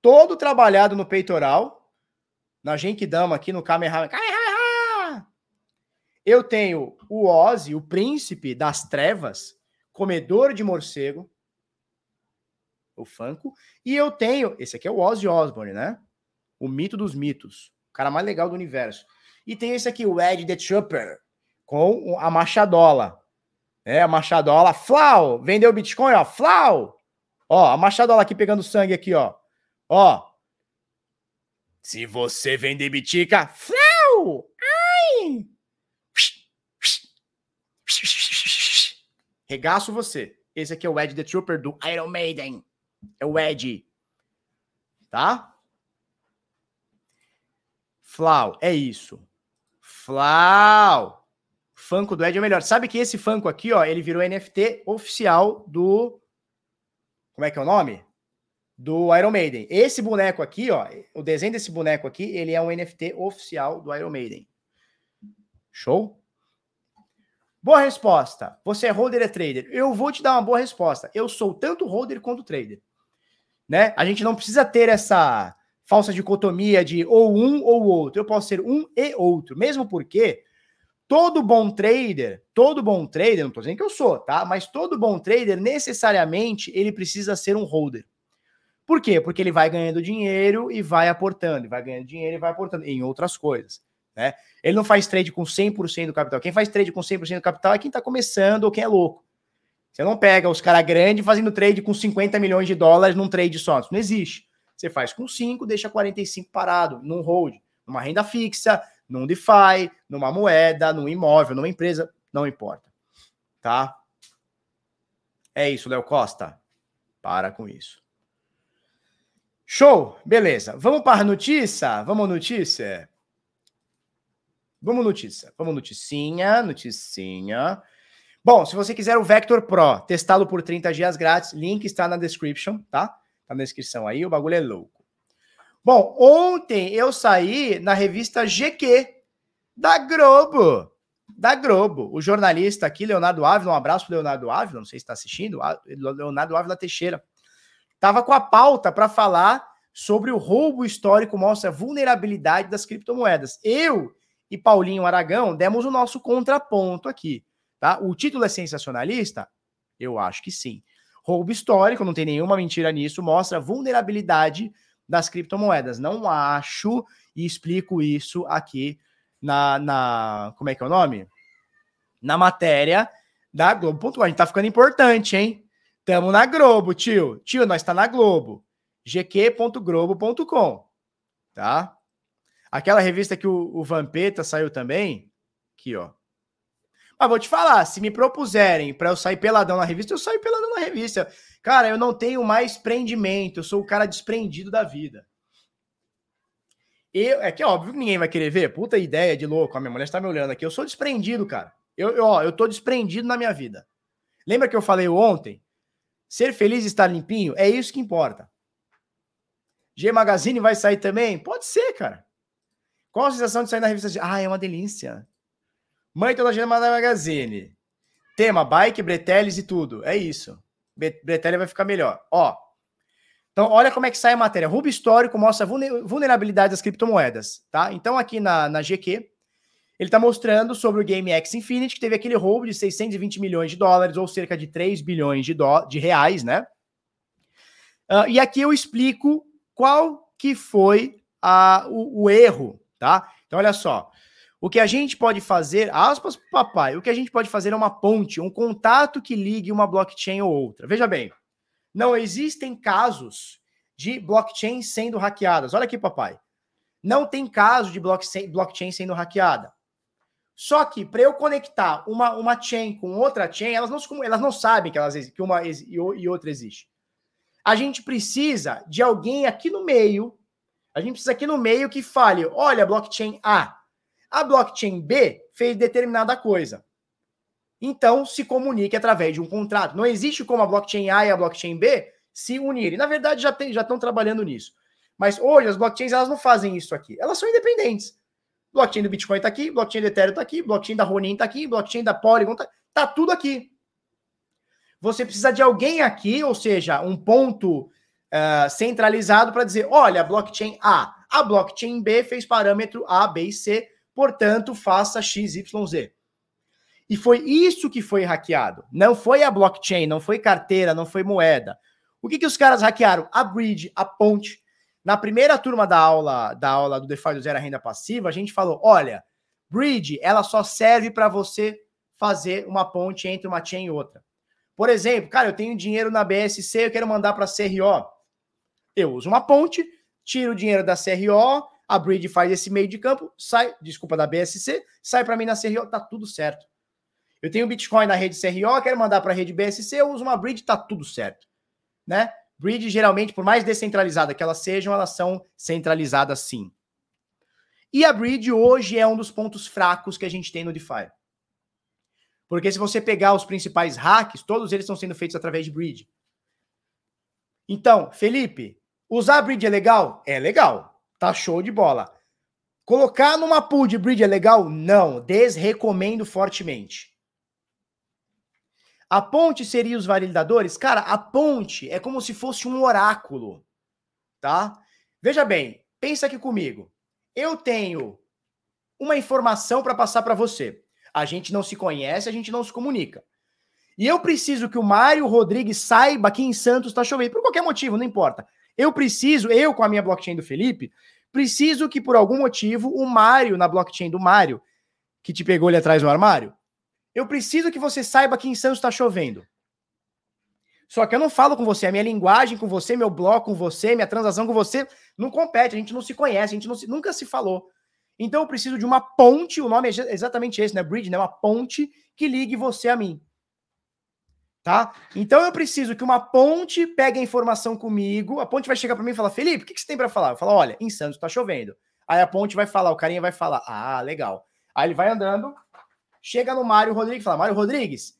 Todo trabalhado no peitoral. Na Genkidama aqui no Kamehameha. Eu tenho o Ozzy, o príncipe das trevas, comedor de morcego. O Funko. E eu tenho. Esse aqui é o Ozzy Osbourne, né? O mito dos mitos cara mais legal do universo. E tem esse aqui, o Ed The Trooper, com a Machadola. É, a Machadola, Flau, vendeu Bitcoin, ó, Flau. Ó, a Machadola aqui pegando sangue aqui, ó. Ó. Se você vender Bitica, Flau! Ai! Regaço você. Esse aqui é o Ed The Trooper do Iron Maiden. É o Ed. Tá? Flau, é isso. Flau. Funko do Ed é o melhor. Sabe que esse Funko aqui, ó, ele virou NFT oficial do. Como é que é o nome? Do Iron Maiden. Esse boneco aqui, ó, o desenho desse boneco aqui, ele é um NFT oficial do Iron Maiden. Show? Boa resposta. Você é holder ou trader? Eu vou te dar uma boa resposta. Eu sou tanto holder quanto trader. Né? A gente não precisa ter essa falsa dicotomia de ou um ou outro. Eu posso ser um e outro, mesmo porque todo bom trader, todo bom trader, não estou dizendo que eu sou, tá? Mas todo bom trader necessariamente ele precisa ser um holder. Por quê? Porque ele vai ganhando dinheiro e vai aportando, vai ganhando dinheiro e vai aportando em outras coisas, né? Ele não faz trade com 100% do capital. Quem faz trade com 100% do capital é quem está começando ou quem é louco. Você não pega os caras grandes fazendo trade com 50 milhões de dólares num trade só. Isso não existe. Você faz com 5, deixa 45 parado, num hold, numa renda fixa, num DeFi, numa moeda, num imóvel, numa empresa, não importa. Tá? É isso, Léo Costa. Para com isso. Show, beleza. Vamos para a notícia? Vamos notícia? Vamos notícia. Vamos noticinha, noticinha. Bom, se você quiser o Vector Pro, testá-lo por 30 dias grátis, link está na description, tá? Tá na descrição aí, o bagulho é louco. Bom, ontem eu saí na revista GQ da Globo. Da Globo. O jornalista aqui, Leonardo Ávila, um abraço pro Leonardo Ávila, não sei se está assistindo, Leonardo Ávila Teixeira. Tava com a pauta para falar sobre o roubo histórico mostra a vulnerabilidade das criptomoedas. Eu e Paulinho Aragão demos o nosso contraponto aqui, tá? O título é sensacionalista? Eu acho que sim. Roubo histórico, não tem nenhuma mentira nisso, mostra a vulnerabilidade das criptomoedas. Não acho e explico isso aqui na, na como é que é o nome? Na matéria da Globo.com. A gente tá ficando importante, hein? Tamo na Globo, tio. Tio, nós tá na Globo. gq.globo.com, tá? Aquela revista que o, o Vampeta saiu também, aqui, ó. Mas vou te falar, se me propuserem para eu sair peladão na revista, eu saio peladão na revista. Cara, eu não tenho mais prendimento, eu sou o cara desprendido da vida. Eu, é que é óbvio que ninguém vai querer ver. Puta ideia de louco. A minha mulher está me olhando aqui. Eu sou desprendido, cara. Eu, eu, ó, eu tô desprendido na minha vida. Lembra que eu falei ontem? Ser feliz e estar limpinho é isso que importa. G Magazine vai sair também? Pode ser, cara. Qual a sensação de sair na revista? Ah, é uma delícia. Mãe toda G Magazine. Tema, bike, breteles e tudo. É isso. Bretelha vai ficar melhor. Ó. Então, olha como é que sai a matéria. Rubo histórico mostra vulnerabilidade das criptomoedas, tá? Então, aqui na, na GQ, ele está mostrando sobre o Game X Infinity, que teve aquele roubo de 620 milhões de dólares, ou cerca de 3 bilhões de, do... de reais, né? Uh, e aqui eu explico qual que foi a, o, o erro, tá? Então, olha só. O que a gente pode fazer, aspas papai, o que a gente pode fazer é uma ponte, um contato que ligue uma blockchain ou outra. Veja bem, não existem casos de blockchain sendo hackeadas. Olha aqui, papai. Não tem caso de blockchain, blockchain sendo hackeada. Só que para eu conectar uma, uma chain com outra chain, elas não, elas não sabem que, elas, que uma e outra existe. A gente precisa de alguém aqui no meio, a gente precisa aqui no meio que fale, olha, blockchain A, a blockchain B fez determinada coisa. Então, se comunique através de um contrato. Não existe como a blockchain A e a blockchain B se unirem. Na verdade, já, já estão trabalhando nisso. Mas hoje, as blockchains elas não fazem isso aqui. Elas são independentes. Blockchain do Bitcoin está aqui, blockchain do Ethereum está aqui, blockchain da Ronin está aqui, blockchain da Polygon está tá tudo aqui. Você precisa de alguém aqui, ou seja, um ponto uh, centralizado para dizer: olha, a blockchain A, a blockchain B fez parâmetro A, B e C portanto, faça XYZ. E foi isso que foi hackeado. Não foi a blockchain, não foi carteira, não foi moeda. O que, que os caras hackearam? A bridge, a ponte. Na primeira turma da aula da aula do DeFi do Zero Renda Passiva, a gente falou: olha, bridge, ela só serve para você fazer uma ponte entre uma chain e outra. Por exemplo, cara, eu tenho dinheiro na BSC, eu quero mandar para a CRO. Eu uso uma ponte, tiro o dinheiro da CRO, a Bridge faz esse meio de campo, sai, desculpa, da BSC, sai para mim na CRO, tá tudo certo. Eu tenho Bitcoin na rede CRO, quero mandar para a rede BSC, eu uso uma Bridge, tá tudo certo. Né? Bridge, geralmente, por mais descentralizada que elas sejam, elas são centralizadas sim. E a Bridge hoje é um dos pontos fracos que a gente tem no DeFi. Porque se você pegar os principais hacks, todos eles estão sendo feitos através de Bridge. Então, Felipe, usar a Bridge é legal? É legal. Tá show de bola. Colocar numa pool de bridge é legal? Não, desrecomendo fortemente. A ponte seria os validadores? Cara, a ponte é como se fosse um oráculo, tá? Veja bem, pensa aqui comigo. Eu tenho uma informação para passar para você. A gente não se conhece, a gente não se comunica. E eu preciso que o Mário Rodrigues saiba que em Santos está chovendo, por qualquer motivo, não importa. Eu preciso, eu com a minha blockchain do Felipe, preciso que por algum motivo o Mário, na blockchain do Mário, que te pegou ali atrás do armário, eu preciso que você saiba que em Santos está chovendo. Só que eu não falo com você, a minha linguagem com você, meu bloco com você, minha transação com você, não compete, a gente não se conhece, a gente se, nunca se falou. Então eu preciso de uma ponte, o nome é exatamente esse, né? Bridge, né? Uma ponte que ligue você a mim tá? Então eu preciso que uma ponte pegue a informação comigo, a ponte vai chegar para mim e falar, Felipe, o que, que você tem para falar? Eu falo, olha, em Santos tá chovendo. Aí a ponte vai falar, o carinha vai falar, ah, legal. Aí ele vai andando, chega no Mário Rodrigues e fala, Mário Rodrigues,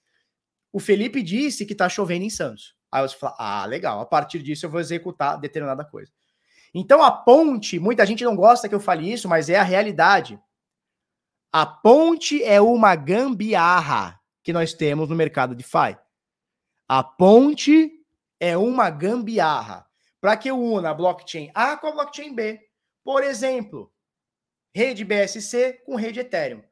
o Felipe disse que tá chovendo em Santos. Aí você fala, ah, legal, a partir disso eu vou executar determinada coisa. Então a ponte, muita gente não gosta que eu fale isso, mas é a realidade. A ponte é uma gambiarra que nós temos no mercado de FI. A ponte é uma gambiarra para que eu una a blockchain A com a blockchain B. Por exemplo, rede BSC com rede Ethereum.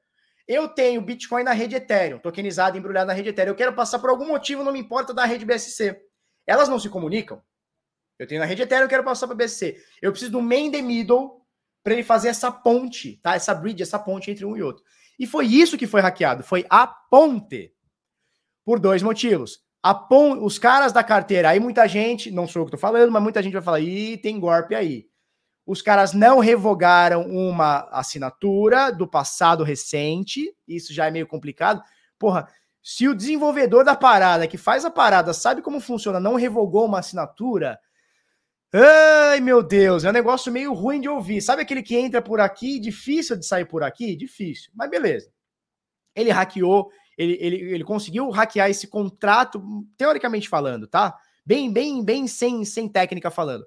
Eu tenho Bitcoin na rede Ethereum, tokenizado, embrulhado na rede Ethereum. Eu quero passar por algum motivo, não me importa, da rede BSC. Elas não se comunicam? Eu tenho na rede Ethereum, eu quero passar para BSC. Eu preciso do main the middle para ele fazer essa ponte, tá? Essa bridge, essa ponte entre um e outro. E foi isso que foi hackeado, foi a ponte. Por dois motivos. Os caras da carteira, aí muita gente, não sou eu que tô falando, mas muita gente vai falar, ih, tem golpe aí. Os caras não revogaram uma assinatura do passado recente, isso já é meio complicado. Porra, se o desenvolvedor da parada, que faz a parada, sabe como funciona, não revogou uma assinatura, ai meu Deus, é um negócio meio ruim de ouvir. Sabe aquele que entra por aqui, difícil de sair por aqui? Difícil, mas beleza. Ele hackeou, ele, ele, ele conseguiu hackear esse contrato, teoricamente falando, tá? Bem, bem, bem sem, sem técnica falando.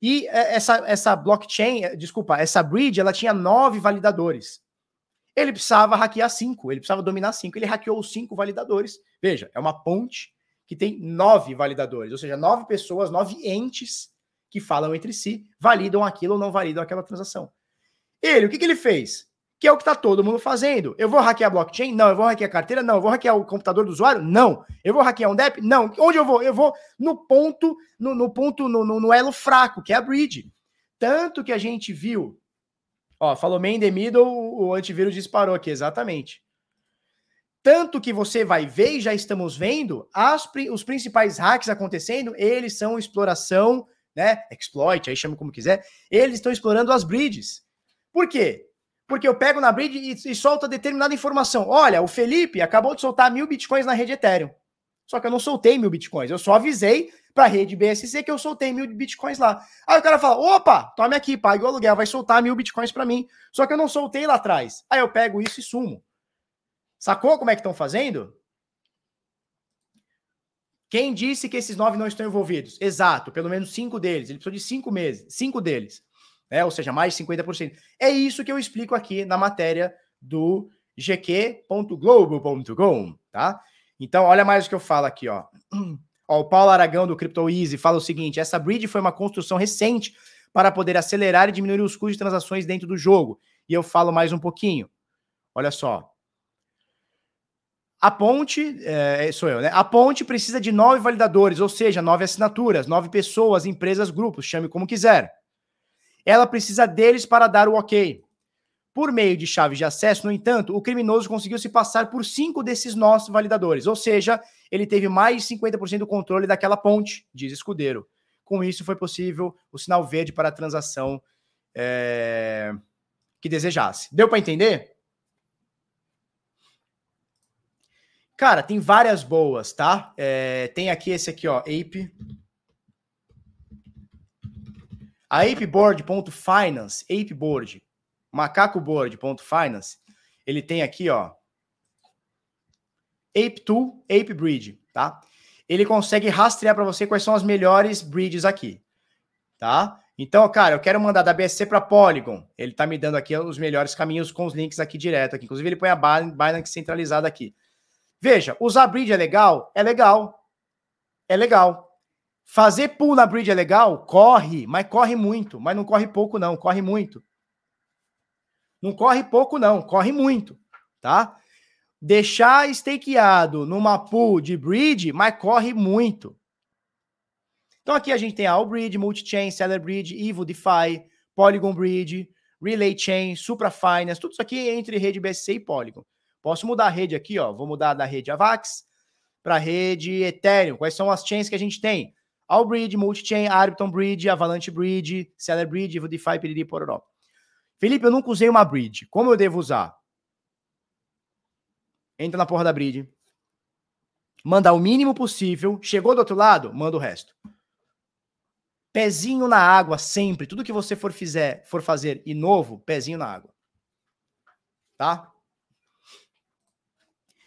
E é, essa, essa blockchain, é, desculpa, essa bridge, ela tinha nove validadores. Ele precisava hackear cinco, ele precisava dominar cinco. Ele hackeou os cinco validadores. Veja, é uma ponte que tem nove validadores, ou seja, nove pessoas, nove entes que falam entre si, validam aquilo ou não validam aquela transação. Ele, o que, que ele fez? Que é o que está todo mundo fazendo. Eu vou hackear a blockchain? Não. Eu vou hackear a carteira? Não. Eu vou hackear o computador do usuário? Não. Eu vou hackear um DEP? Não. Onde eu vou? Eu vou no ponto, no, no ponto, no, no, no, elo fraco, que é a bridge. Tanto que a gente viu, ó, falou main the middle, o antivírus disparou aqui, exatamente. Tanto que você vai ver e já estamos vendo as, os principais hacks acontecendo, eles são exploração, né? Exploit, aí chama como quiser. Eles estão explorando as bridges. Por quê? Porque eu pego na bridge e, e solta determinada informação. Olha, o Felipe acabou de soltar mil bitcoins na rede Ethereum. Só que eu não soltei mil bitcoins, eu só avisei para a rede BSC que eu soltei mil bitcoins lá. Aí o cara fala: opa, tome aqui, pague o aluguel, vai soltar mil bitcoins para mim. Só que eu não soltei lá atrás. Aí eu pego isso e sumo. Sacou como é que estão fazendo? Quem disse que esses nove não estão envolvidos? Exato, pelo menos cinco deles. Ele precisou de cinco meses, cinco deles né? ou seja, mais de 50%. É isso que eu explico aqui na matéria do gq.globo.com, tá? Então, olha mais o que eu falo aqui, ó. ó o Paulo Aragão do Crypto Easy fala o seguinte: essa bridge foi uma construção recente para poder acelerar e diminuir os custos de transações dentro do jogo. E eu falo mais um pouquinho. Olha só. A ponte, é, sou eu, né? A ponte precisa de nove validadores, ou seja, nove assinaturas, nove pessoas, empresas, grupos, chame como quiser ela precisa deles para dar o ok. Por meio de chaves de acesso, no entanto, o criminoso conseguiu se passar por cinco desses nossos validadores, ou seja, ele teve mais de 50% do controle daquela ponte, diz Escudeiro. Com isso, foi possível o sinal verde para a transação é... que desejasse. Deu para entender? Cara, tem várias boas, tá? É... tem aqui esse aqui, ó, Ape. A apeboard.finance, apeboard, macacoboard.finance, ele tem aqui, ó, Ape2, ApeBridge, tá? Ele consegue rastrear para você quais são as melhores bridges aqui, tá? Então, cara, eu quero mandar da BSC para Polygon. Ele tá me dando aqui os melhores caminhos com os links aqui direto aqui. Inclusive, ele põe a Binance centralizada aqui. Veja, usar bridge é legal? É legal. É legal. Fazer pull na bridge é legal? Corre, mas corre muito. Mas não corre pouco, não. Corre muito. Não corre pouco, não. Corre muito, tá? Deixar stakeado numa pool de bridge, mas corre muito. Então aqui a gente tem a All Bridge, Multichain, Seller Bridge, Evo DeFi, Polygon Bridge, Relay Chain, Supra Finance, tudo isso aqui entre rede BSC e Polygon. Posso mudar a rede aqui, ó. Vou mudar da rede Avax para rede Ethereum. Quais são as chains que a gente tem? All Bridge, Multichain, Arbitron Bridge, Avalanche Bridge, Seller Bridge, DeFi, Piriri, Pororó. Felipe, eu nunca usei uma bridge. Como eu devo usar? Entra na porra da bridge. Manda o mínimo possível. Chegou do outro lado? Manda o resto. Pezinho na água sempre. Tudo que você for, fizer, for fazer e novo, pezinho na água. Tá?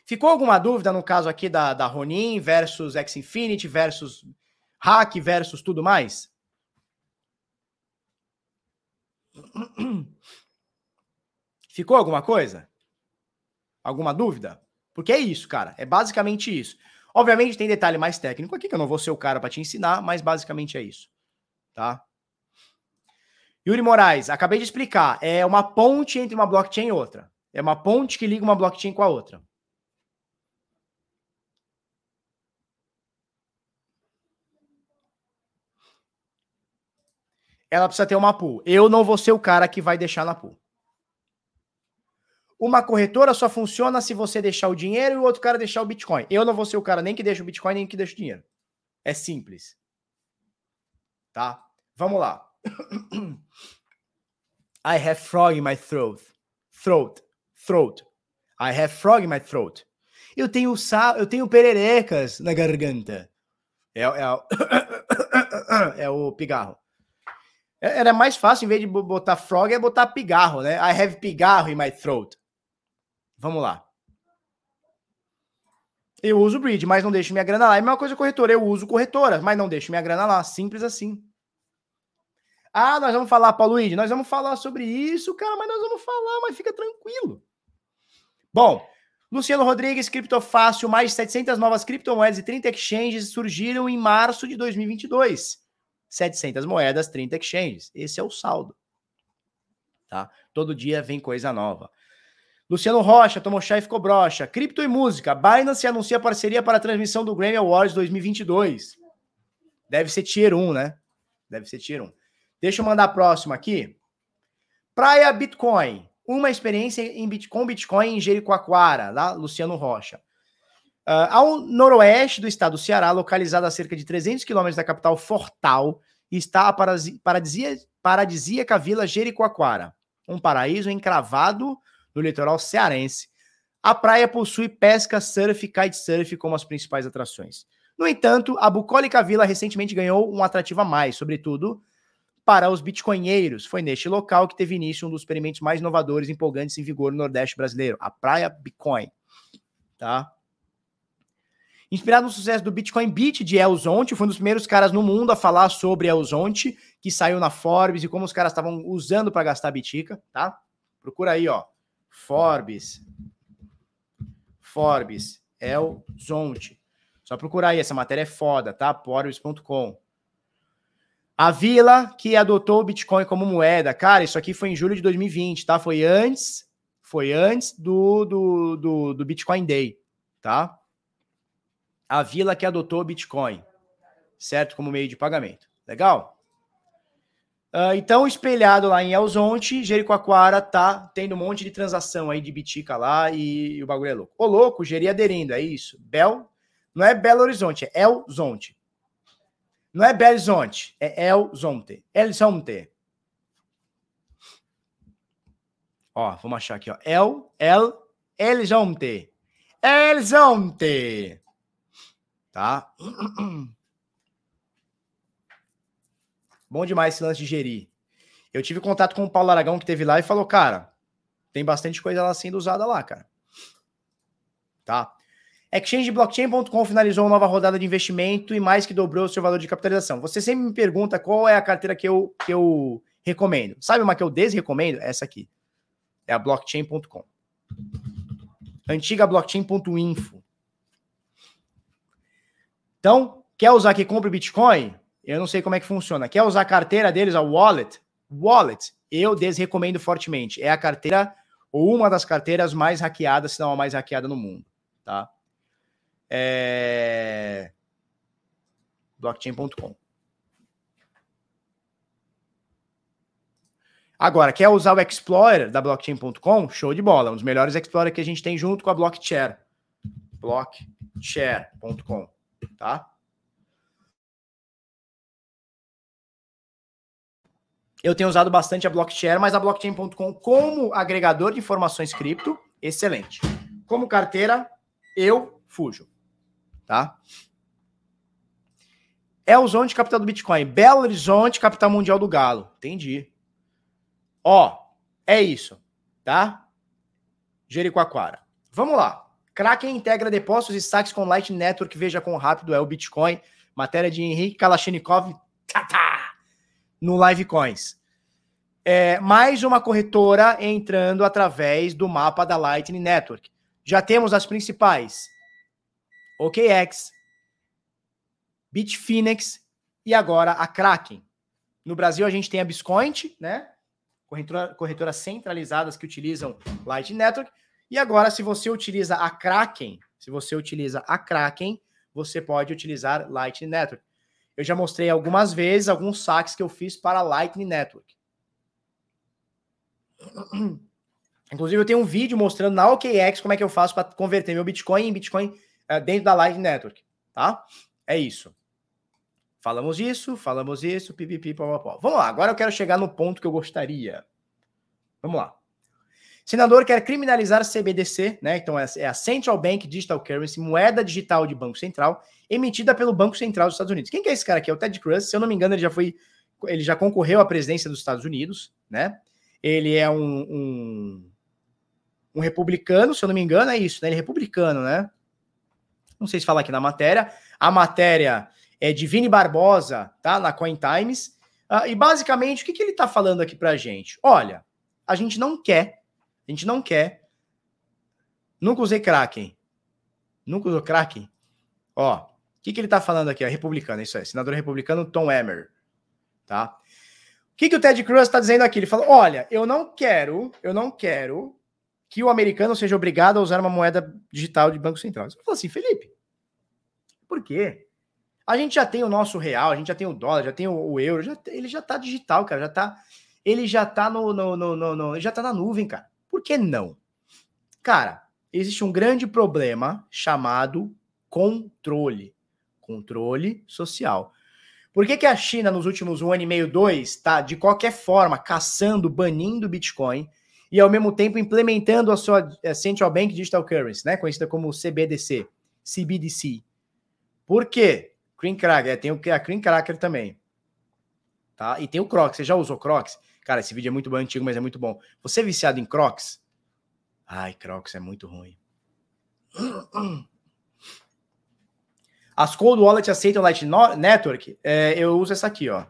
Ficou alguma dúvida no caso aqui da, da Ronin versus X Infinity versus hack versus tudo mais? Ficou alguma coisa? Alguma dúvida? Porque é isso, cara. É basicamente isso. Obviamente tem detalhe mais técnico aqui, que eu não vou ser o cara para te ensinar, mas basicamente é isso. Tá? Yuri Moraes, acabei de explicar. É uma ponte entre uma blockchain e outra. É uma ponte que liga uma blockchain com a outra. Ela precisa ter uma pool. Eu não vou ser o cara que vai deixar na pool. Uma corretora só funciona se você deixar o dinheiro e o outro cara deixar o Bitcoin. Eu não vou ser o cara nem que deixa o Bitcoin, nem que deixa o dinheiro. É simples. Tá? Vamos lá. I have frog in my throat. Throat. Throat. I have frog in my throat. Eu tenho sal, eu tenho pererecas na garganta. É, é, é o pigarro. É, era mais fácil, em vez de botar frog, é botar pigarro, né? I have pigarro in my throat. Vamos lá. Eu uso bridge, mas não deixo minha grana lá. É a mesma coisa corretora. Eu uso corretora, mas não deixo minha grana lá. Simples assim. Ah, nós vamos falar, Paulo Luiz, nós vamos falar sobre isso, cara, mas nós vamos falar, mas fica tranquilo. Bom, Luciano Rodrigues, Criptofácil, mais de 700 novas criptomoedas e 30 exchanges surgiram em março de 2022. 700 moedas, 30 exchanges. Esse é o saldo. Tá? Todo dia vem coisa nova. Luciano Rocha tomou chá e ficou broxa. Cripto e música. Binance anuncia parceria para a transmissão do Grammy Awards 2022. Deve ser Tier 1, né? Deve ser Tier 1. Deixa eu mandar a próxima aqui. Praia Bitcoin. Uma experiência em Bit com Bitcoin em Jericoacoara, lá, Luciano Rocha. Uh, ao noroeste do estado do Ceará, localizado a cerca de 300 quilômetros da capital Fortal, está a paradisíaca vila Jericoacoara, um paraíso encravado no litoral cearense. A praia possui pesca, surf e kitesurf como as principais atrações. No entanto, a bucólica vila recentemente ganhou um atrativo a mais, sobretudo para os bitcoinheiros. Foi neste local que teve início um dos experimentos mais inovadores e empolgantes em vigor no Nordeste brasileiro, a Praia Bitcoin. Tá? Inspirado no sucesso do Bitcoin Beat de Elzonte, foi um dos primeiros caras no mundo a falar sobre Elzonte, que saiu na Forbes e como os caras estavam usando para gastar bitica, tá? Procura aí, ó. Forbes. Forbes. El Zonte. Só procurar aí, essa matéria é foda, tá? Forbes.com. A Vila que adotou o Bitcoin como moeda. Cara, isso aqui foi em julho de 2020, tá? Foi antes, foi antes do, do, do, do Bitcoin Day, tá? A Vila que adotou o Bitcoin, certo? Como meio de pagamento. Legal? Uh, então, espelhado lá em Elzonte, Jericoacoara tá tendo um monte de transação aí de bitica lá e, e o bagulho é louco. Ô, louco, Geri aderindo, é isso. Bel, não é Belo Horizonte, é Elzonte. Não é Belo é Elzonte. Elzonte. Ó, vamos achar aqui, ó. El, El, Elzonte. Elzonte. Tá? Bom demais esse lance de gerir. Eu tive contato com o Paulo Aragão que teve lá e falou, cara, tem bastante coisa lá sendo usada lá, cara. Tá? ExchangeBlockchain.com finalizou uma nova rodada de investimento e mais que dobrou o seu valor de capitalização. Você sempre me pergunta qual é a carteira que eu, que eu recomendo. Sabe uma que eu desrecomendo? Essa aqui. É a blockchain.com. Antiga blockchain.info. Então, quer usar aqui compre Bitcoin? Eu não sei como é que funciona. Quer usar a carteira deles, a wallet? Wallet, eu desrecomendo fortemente. É a carteira ou uma das carteiras mais hackeadas, se não a mais hackeada no mundo, tá? É... blockchain.com. Agora, quer usar o Explorer da blockchain.com? Show de bola, um dos melhores Explorer que a gente tem junto com a Blockchair. blockchair.com, tá? Eu tenho usado bastante a Blockchain, mas a blockchain.com como agregador de informações cripto, excelente. Como carteira, eu fujo, tá? É o zone de capital do Bitcoin. Belo Horizonte, capital mundial do Galo. Entendi. Ó, é isso, tá? Jericoacoara. Vamos lá. Kraken integra depósitos e saques com Lightning Network. Veja quão rápido é o Bitcoin. Matéria de Henrique Kalashnikov. Tá, tá no Live Coins. é, mais uma corretora entrando através do mapa da Lightning Network. Já temos as principais: OKX, Bitfinex e agora a Kraken. No Brasil a gente tem a Biscoint, né? Corretora, corretoras centralizadas que utilizam Lightning Network. E agora, se você utiliza a Kraken, se você utiliza a Kraken, você pode utilizar Lightning Network. Eu já mostrei algumas vezes alguns saques que eu fiz para Lightning Network. Inclusive, eu tenho um vídeo mostrando na OKX como é que eu faço para converter meu Bitcoin em Bitcoin uh, dentro da Lightning Network, tá? É isso. Falamos isso, falamos isso, pipipi, papapó. Vamos lá, agora eu quero chegar no ponto que eu gostaria. Vamos lá. Senador quer criminalizar CBDC, né? Então é, é a Central Bank Digital Currency, moeda digital de Banco Central, emitida pelo Banco Central dos Estados Unidos. Quem que é esse cara aqui? É o Ted Cruz. Se eu não me engano, ele já foi, ele já concorreu à presidência dos Estados Unidos, né? Ele é um, um, um republicano, se eu não me engano, é isso, né? Ele é republicano, né? Não sei se fala aqui na matéria. A matéria é de Vini Barbosa, tá? Na Coin Times. Uh, e basicamente, o que, que ele tá falando aqui pra gente? Olha, a gente não quer a gente não quer. Nunca usei Kraken. Nunca usou Kraken? Ó, o que, que ele tá falando aqui? É republicano, isso é. Senador republicano Tom Emmer. Tá? O que, que o Ted Cruz está dizendo aqui? Ele falou: olha, eu não quero, eu não quero que o americano seja obrigado a usar uma moeda digital de Banco Central. Você falou assim, Felipe, por quê? A gente já tem o nosso real, a gente já tem o dólar, já tem o, o euro, já, ele já tá digital, cara, já tá, ele já tá no, no, no, no, no já tá na nuvem, cara. Por que não? Cara, existe um grande problema chamado controle. Controle social. Por que, que a China, nos últimos um ano e meio, dois, está, de qualquer forma, caçando, banindo o Bitcoin e, ao mesmo tempo, implementando a sua a Central Bank Digital Currency, né, conhecida como CBDC, CBDC? Por quê? Cream Cracker, tem a Cream Cracker também. Tá? E tem o Crocs. Você já usou Crocs? Cara, esse vídeo é muito bom, antigo, mas é muito bom. Você é viciado em Crocs? Ai, Crocs é muito ruim. As Cold Wallet aceitam Lightning Network? É, eu uso essa aqui, ó.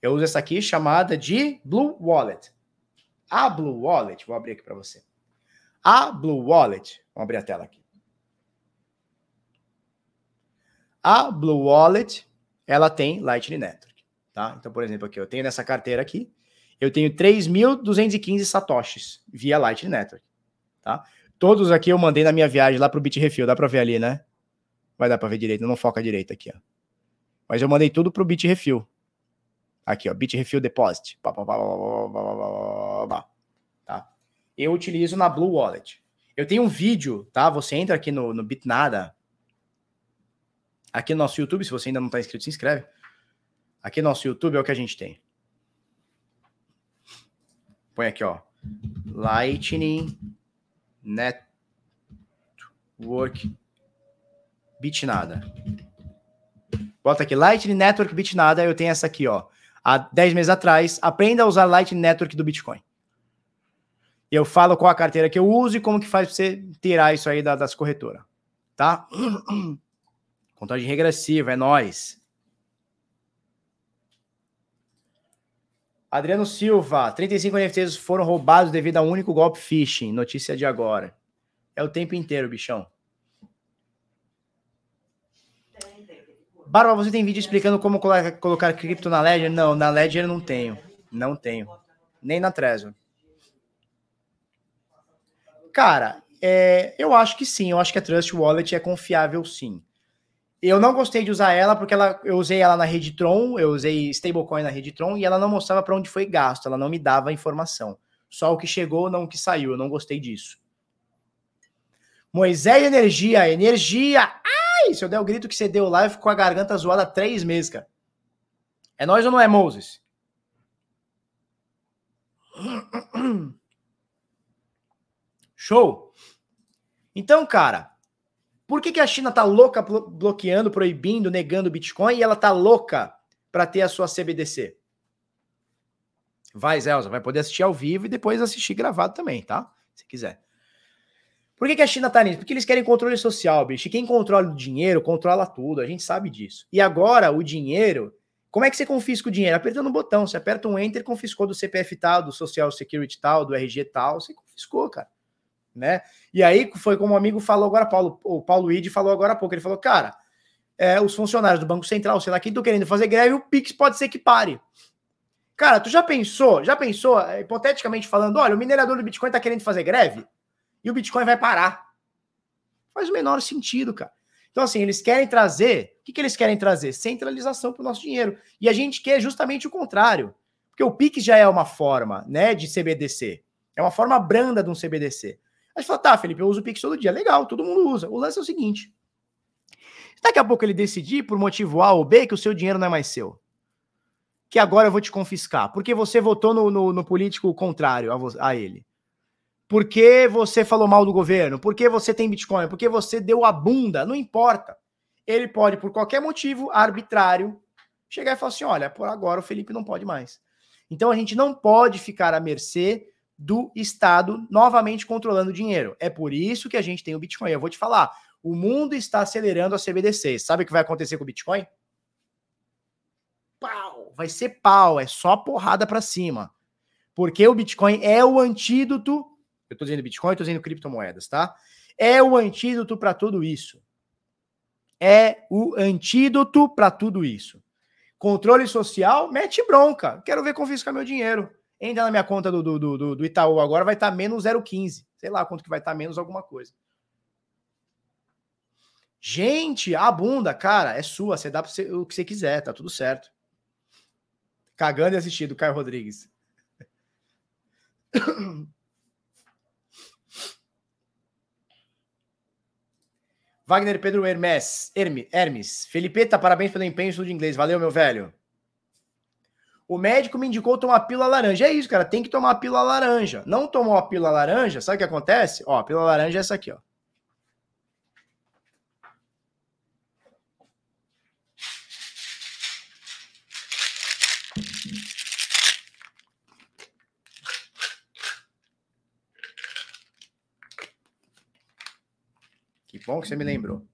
Eu uso essa aqui chamada de Blue Wallet. A Blue Wallet, vou abrir aqui para você. A Blue Wallet, vamos abrir a tela aqui. A Blue Wallet, ela tem Lightning Network tá? Então, por exemplo, aqui eu tenho nessa carteira aqui, eu tenho 3.215 satoshis via Lightning Network, tá? Todos aqui eu mandei na minha viagem lá pro Bitrefill, dá para ver ali, né? Vai dar para ver direito, não foca direito aqui, ó. Mas eu mandei tudo pro Bitrefill. Aqui, ó, Bitrefill Deposit. Tá? Eu utilizo na Blue Wallet. Eu tenho um vídeo, tá? Você entra aqui no, no Bitnada, aqui no nosso YouTube, se você ainda não está inscrito, se inscreve. Aqui no nosso YouTube é o que a gente tem. Põe aqui, ó. Lightning Network Bitnada. Bota aqui, Lightning Network Bitnada. Eu tenho essa aqui, ó. Há 10 meses atrás. Aprenda a usar Lightning Network do Bitcoin. Eu falo qual a carteira que eu uso e como que faz pra você tirar isso aí das corretoras. Tá? Contagem regressiva, é nós. Adriano Silva, 35 NFTs foram roubados devido a um único golpe phishing. Notícia de agora. É o tempo inteiro, bichão. Barba, você tem vídeo explicando como colocar, cripto na Ledger? Não, na Ledger não tenho. Não tenho. Nem na Trezor. Cara, é, eu acho que sim. Eu acho que a Trust Wallet é confiável sim. Eu não gostei de usar ela porque ela, eu usei ela na rede Tron, eu usei stablecoin na rede Tron e ela não mostrava para onde foi gasto, ela não me dava informação. Só o que chegou, não o que saiu. Eu não gostei disso. Moisés Energia, energia! Ai! Se eu der o grito que você deu lá, eu fico com a garganta zoada há três meses, cara. É nós ou não é, Moses? Show! Então, cara, por que, que a China está louca bloqueando, proibindo, negando o Bitcoin e ela está louca para ter a sua CBDC? Vai, Zelza, vai poder assistir ao vivo e depois assistir gravado também, tá? Se quiser. Por que, que a China tá nisso? Porque eles querem controle social, bicho. E quem controla o dinheiro, controla tudo. A gente sabe disso. E agora, o dinheiro, Como é que você confisca o dinheiro? Apertando um botão. Você aperta um enter, confiscou do CPF tal, do Social Security tal, do RG tal. Você confiscou, cara. Né? E aí foi como o um amigo falou agora, Paulo, o Paulo Ide falou agora há pouco. Ele falou, cara, é, os funcionários do Banco Central, sei lá, quem estão querendo fazer greve, o Pix pode ser que pare. Cara, tu já pensou, já pensou, é, hipoteticamente falando, olha, o minerador do Bitcoin tá querendo fazer greve e o Bitcoin vai parar. Faz o menor sentido, cara. Então, assim, eles querem trazer, o que, que eles querem trazer? Centralização para o nosso dinheiro. E a gente quer justamente o contrário. Porque o Pix já é uma forma, né, de CBDC. É uma forma branda de um CBDC. A gente fala, tá, Felipe, eu uso o Pix todo dia. Legal, todo mundo usa. O lance é o seguinte: daqui a pouco ele decidir, por motivo A ou B, que o seu dinheiro não é mais seu que agora eu vou te confiscar? Porque você votou no, no, no político contrário a, a, ele? Porque você falou mal do governo? Porque você tem Bitcoin? Porque você deu a bunda? Não importa. Ele pode, por qualquer motivo arbitrário, chegar e falar assim: olha, por agora o Felipe não pode mais. Então a gente não pode ficar à mercê do Estado novamente controlando o dinheiro. É por isso que a gente tem o Bitcoin. Eu vou te falar: o mundo está acelerando a CBDC. Sabe o que vai acontecer com o Bitcoin? vai ser pau, é só porrada para cima. Porque o Bitcoin é o antídoto. Eu tô dizendo Bitcoin, eu tô dizendo criptomoedas, tá? É o antídoto para tudo isso. É o antídoto para tudo isso. Controle social, mete bronca. Quero ver confiscar meu dinheiro. Entra na minha conta do, do, do, do Itaú agora, vai estar tá menos 0,15. Sei lá quanto que vai estar tá menos alguma coisa. Gente, a bunda, cara, é sua. Você dá o que você quiser, tá tudo certo. Cagando e assistindo, Caio Rodrigues. Wagner Pedro Hermes, Hermes, Hermes. Felipeta, parabéns pelo empenho de inglês. Valeu, meu velho. O médico me indicou tomar pílula laranja. É isso, cara. Tem que tomar pílula laranja. Não tomou a pílula laranja, sabe o que acontece? Ó, a pílula laranja é essa aqui, ó. bom que você me lembrou.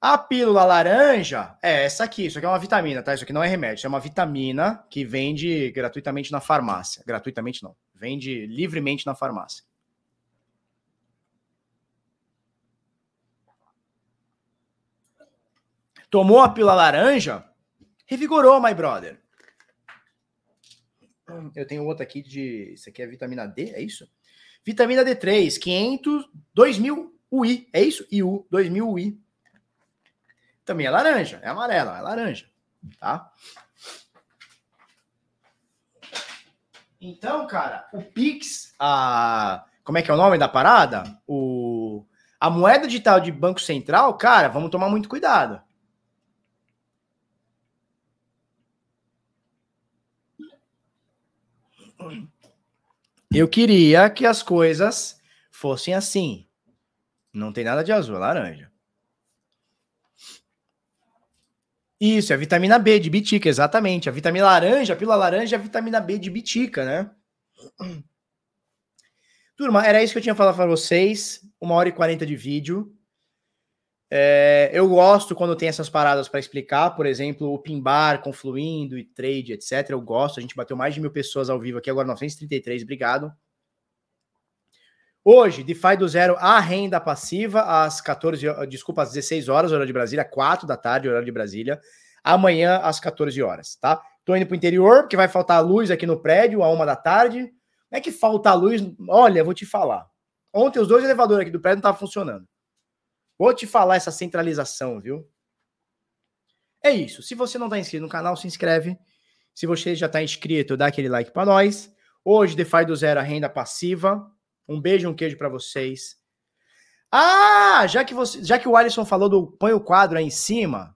A pílula laranja é essa aqui. Isso aqui é uma vitamina, tá? Isso aqui não é remédio. Isso é uma vitamina que vende gratuitamente na farmácia. Gratuitamente não. Vende livremente na farmácia. Tomou a pílula laranja? Revigorou, my brother. Eu tenho outra aqui de. Isso aqui é vitamina D, é isso? Vitamina D3, 500, 2000 UI, é isso? IU, 2000 UI. Também é laranja, é amarela, é laranja, tá? Então, cara, o Pix, a como é que é o nome da parada? O a moeda digital de Banco Central, cara, vamos tomar muito cuidado. Eu queria que as coisas fossem assim. Não tem nada de azul, é laranja. Isso, é a vitamina B de bitica, exatamente. A vitamina laranja, a pílula laranja é a vitamina B de bitica, né? Turma, era isso que eu tinha falado para vocês. Uma hora e quarenta de vídeo. É, eu gosto quando tem essas paradas para explicar, por exemplo, o Pimbar confluindo e trade, etc. Eu gosto. A gente bateu mais de mil pessoas ao vivo aqui, agora 933. Obrigado. Hoje, DeFi do zero, a renda passiva, às 14, desculpa, às 16 horas, hora de Brasília, 4 da tarde, hora de Brasília. Amanhã, às 14 horas, tá? Tô indo pro interior, porque vai faltar luz aqui no prédio, a uma da tarde. Não é que falta luz, olha, vou te falar. Ontem os dois elevadores aqui do prédio não estavam funcionando. Vou te falar essa centralização, viu? É isso. Se você não está inscrito no canal, se inscreve. Se você já está inscrito, dá aquele like para nós. Hoje, DeFi do zero, a renda passiva. Um beijo, um queijo para vocês. Ah, já que você, já que o Alisson falou do põe o quadro aí em cima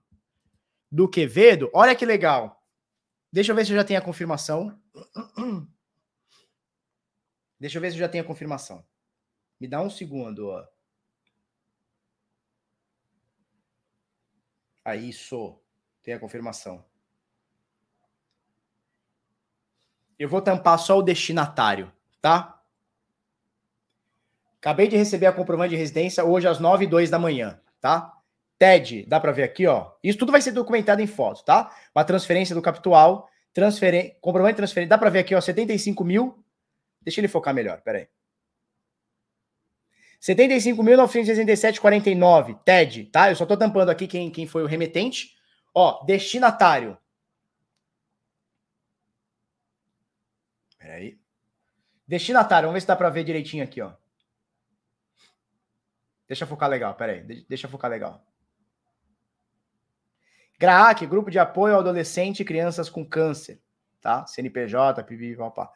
do Quevedo, olha que legal. Deixa eu ver se eu já tenho a confirmação. Deixa eu ver se eu já tenho a confirmação. Me dá um segundo, ó. Aí, isso. Tem a confirmação. Eu vou tampar só o destinatário, tá? Acabei de receber a comprovante de residência hoje às 9 e 2 da manhã, tá? TED, dá para ver aqui, ó. Isso tudo vai ser documentado em foto, tá? Uma transferência do capital, transferência, comprovante de transferência, dá para ver aqui, ó, 75 mil. Deixa ele focar melhor, peraí. 75.967,49, TED, tá? Eu só tô tampando aqui quem, quem foi o remetente. Ó, destinatário. Peraí. Destinatário, vamos ver se dá para ver direitinho aqui, ó. Deixa focar legal, peraí. Deixa focar legal. GRAAC, Grupo de Apoio ao Adolescente e Crianças com Câncer, tá? CNPJ, PIB, papá.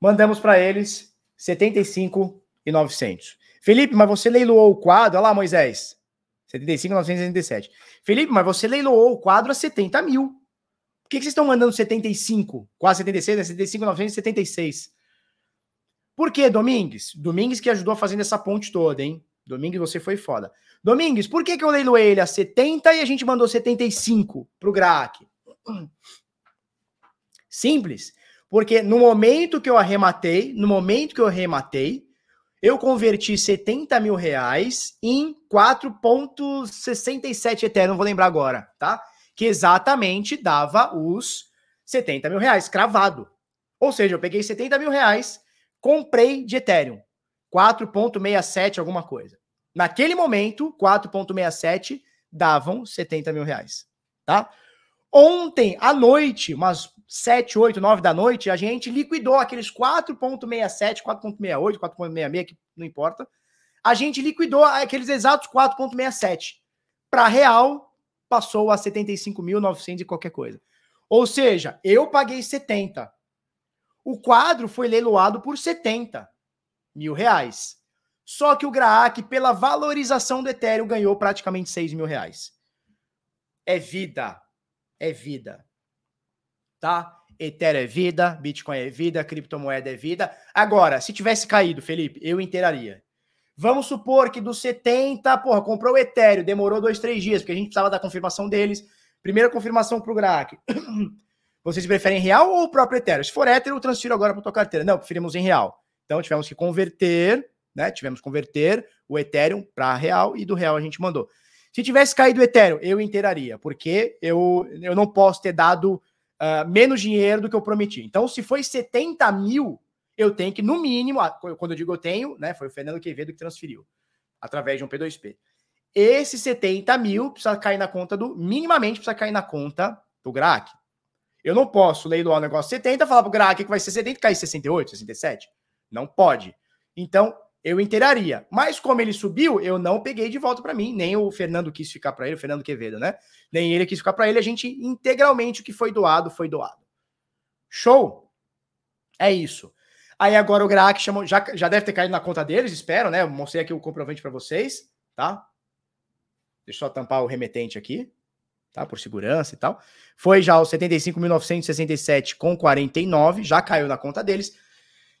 Mandamos para eles 75,900. Felipe, mas você leiloou o quadro, olha lá, Moisés. 75,967. Felipe, mas você leiloou o quadro a 70 mil. Por que, que vocês estão mandando 75? Quase 76, né? 75,976. Por que, Domingues? Domingues que ajudou a fazer essa ponte toda, hein? Domingues, você foi foda. Domingues, por que, que eu leiloei ele a 70 e a gente mandou 75 pro GRAAC? Simples. Porque no momento que eu arrematei, no momento que eu arrematei, eu converti 70 mil reais em 4,67 Ethereum, não vou lembrar agora, tá? Que exatamente dava os 70 mil reais, cravado. Ou seja, eu peguei 70 mil reais, comprei de Ethereum. 4,67 alguma coisa. Naquele momento, 4,67 davam 70 mil reais, tá? Ontem à noite, umas 7, 8, 9 da noite, a gente liquidou aqueles 4,67, 4,68, 4,66, que não importa. A gente liquidou aqueles exatos 4,67. Para real, passou a 75.900 e qualquer coisa. Ou seja, eu paguei 70. O quadro foi leiloado por 70 mil reais. Só que o Graac, pela valorização do Ethereum, ganhou praticamente 6 mil reais. É vida. É vida tá? Ethereum é vida, Bitcoin é vida, criptomoeda é vida. Agora, se tivesse caído, Felipe, eu inteiraria. Vamos supor que dos 70, porra, comprou o Ethereum, demorou dois, três dias, porque a gente precisava da confirmação deles. Primeira confirmação para o GRAC. Vocês preferem real ou o próprio Ethereum? Se for Ethereum, eu transfiro agora para tua carteira. Não, preferimos em real. Então tivemos que converter, né? Tivemos que converter o Ethereum para real e do real a gente mandou. Se tivesse caído o Ethereum, eu inteiraria, porque eu, eu não posso ter dado uh, menos dinheiro do que eu prometi. Então, se foi 70 mil, eu tenho que, no mínimo, quando eu digo eu tenho, né? Foi o Fernando Quevedo que transferiu através de um P2P. Esse 70 mil precisa cair na conta do. Minimamente precisa cair na conta do GRAC. Eu não posso leiloar o negócio 70 falar pro GRAC que vai ser 70 e cair 68, 67. Não pode. Então, eu inteiraria. Mas como ele subiu, eu não peguei de volta para mim, nem o Fernando quis ficar para ele, o Fernando Quevedo, né? Nem ele quis ficar para ele, a gente integralmente o que foi doado foi doado. Show? É isso. Aí agora o Graak chamou, já, já deve ter caído na conta deles, espero, né? Mostrei aqui o comprovante para vocês, tá? Deixa eu só tampar o remetente aqui, tá? Por segurança e tal. Foi já o 75.967 com 49, já caiu na conta deles.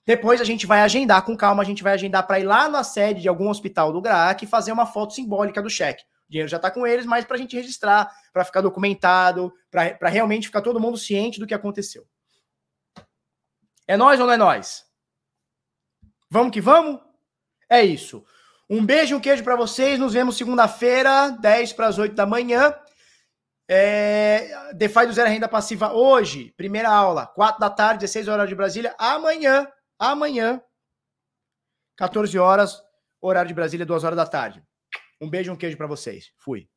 Depois a gente vai agendar com calma, a gente vai agendar para ir lá na sede de algum hospital do GRAAC e fazer uma foto simbólica do cheque. O dinheiro já está com eles, mas para a gente registrar, para ficar documentado, para realmente ficar todo mundo ciente do que aconteceu. É nós ou não é nós? Vamos que vamos? É isso. Um beijo e um queijo para vocês. Nos vemos segunda-feira, 10 para as 8 da manhã. É, DeFi do Zero Renda Passiva hoje, primeira aula, 4 da tarde, 16 horas de Brasília. Amanhã, amanhã, 14 horas, horário de Brasília, 2 horas da tarde. Um beijo e um queijo para vocês. Fui.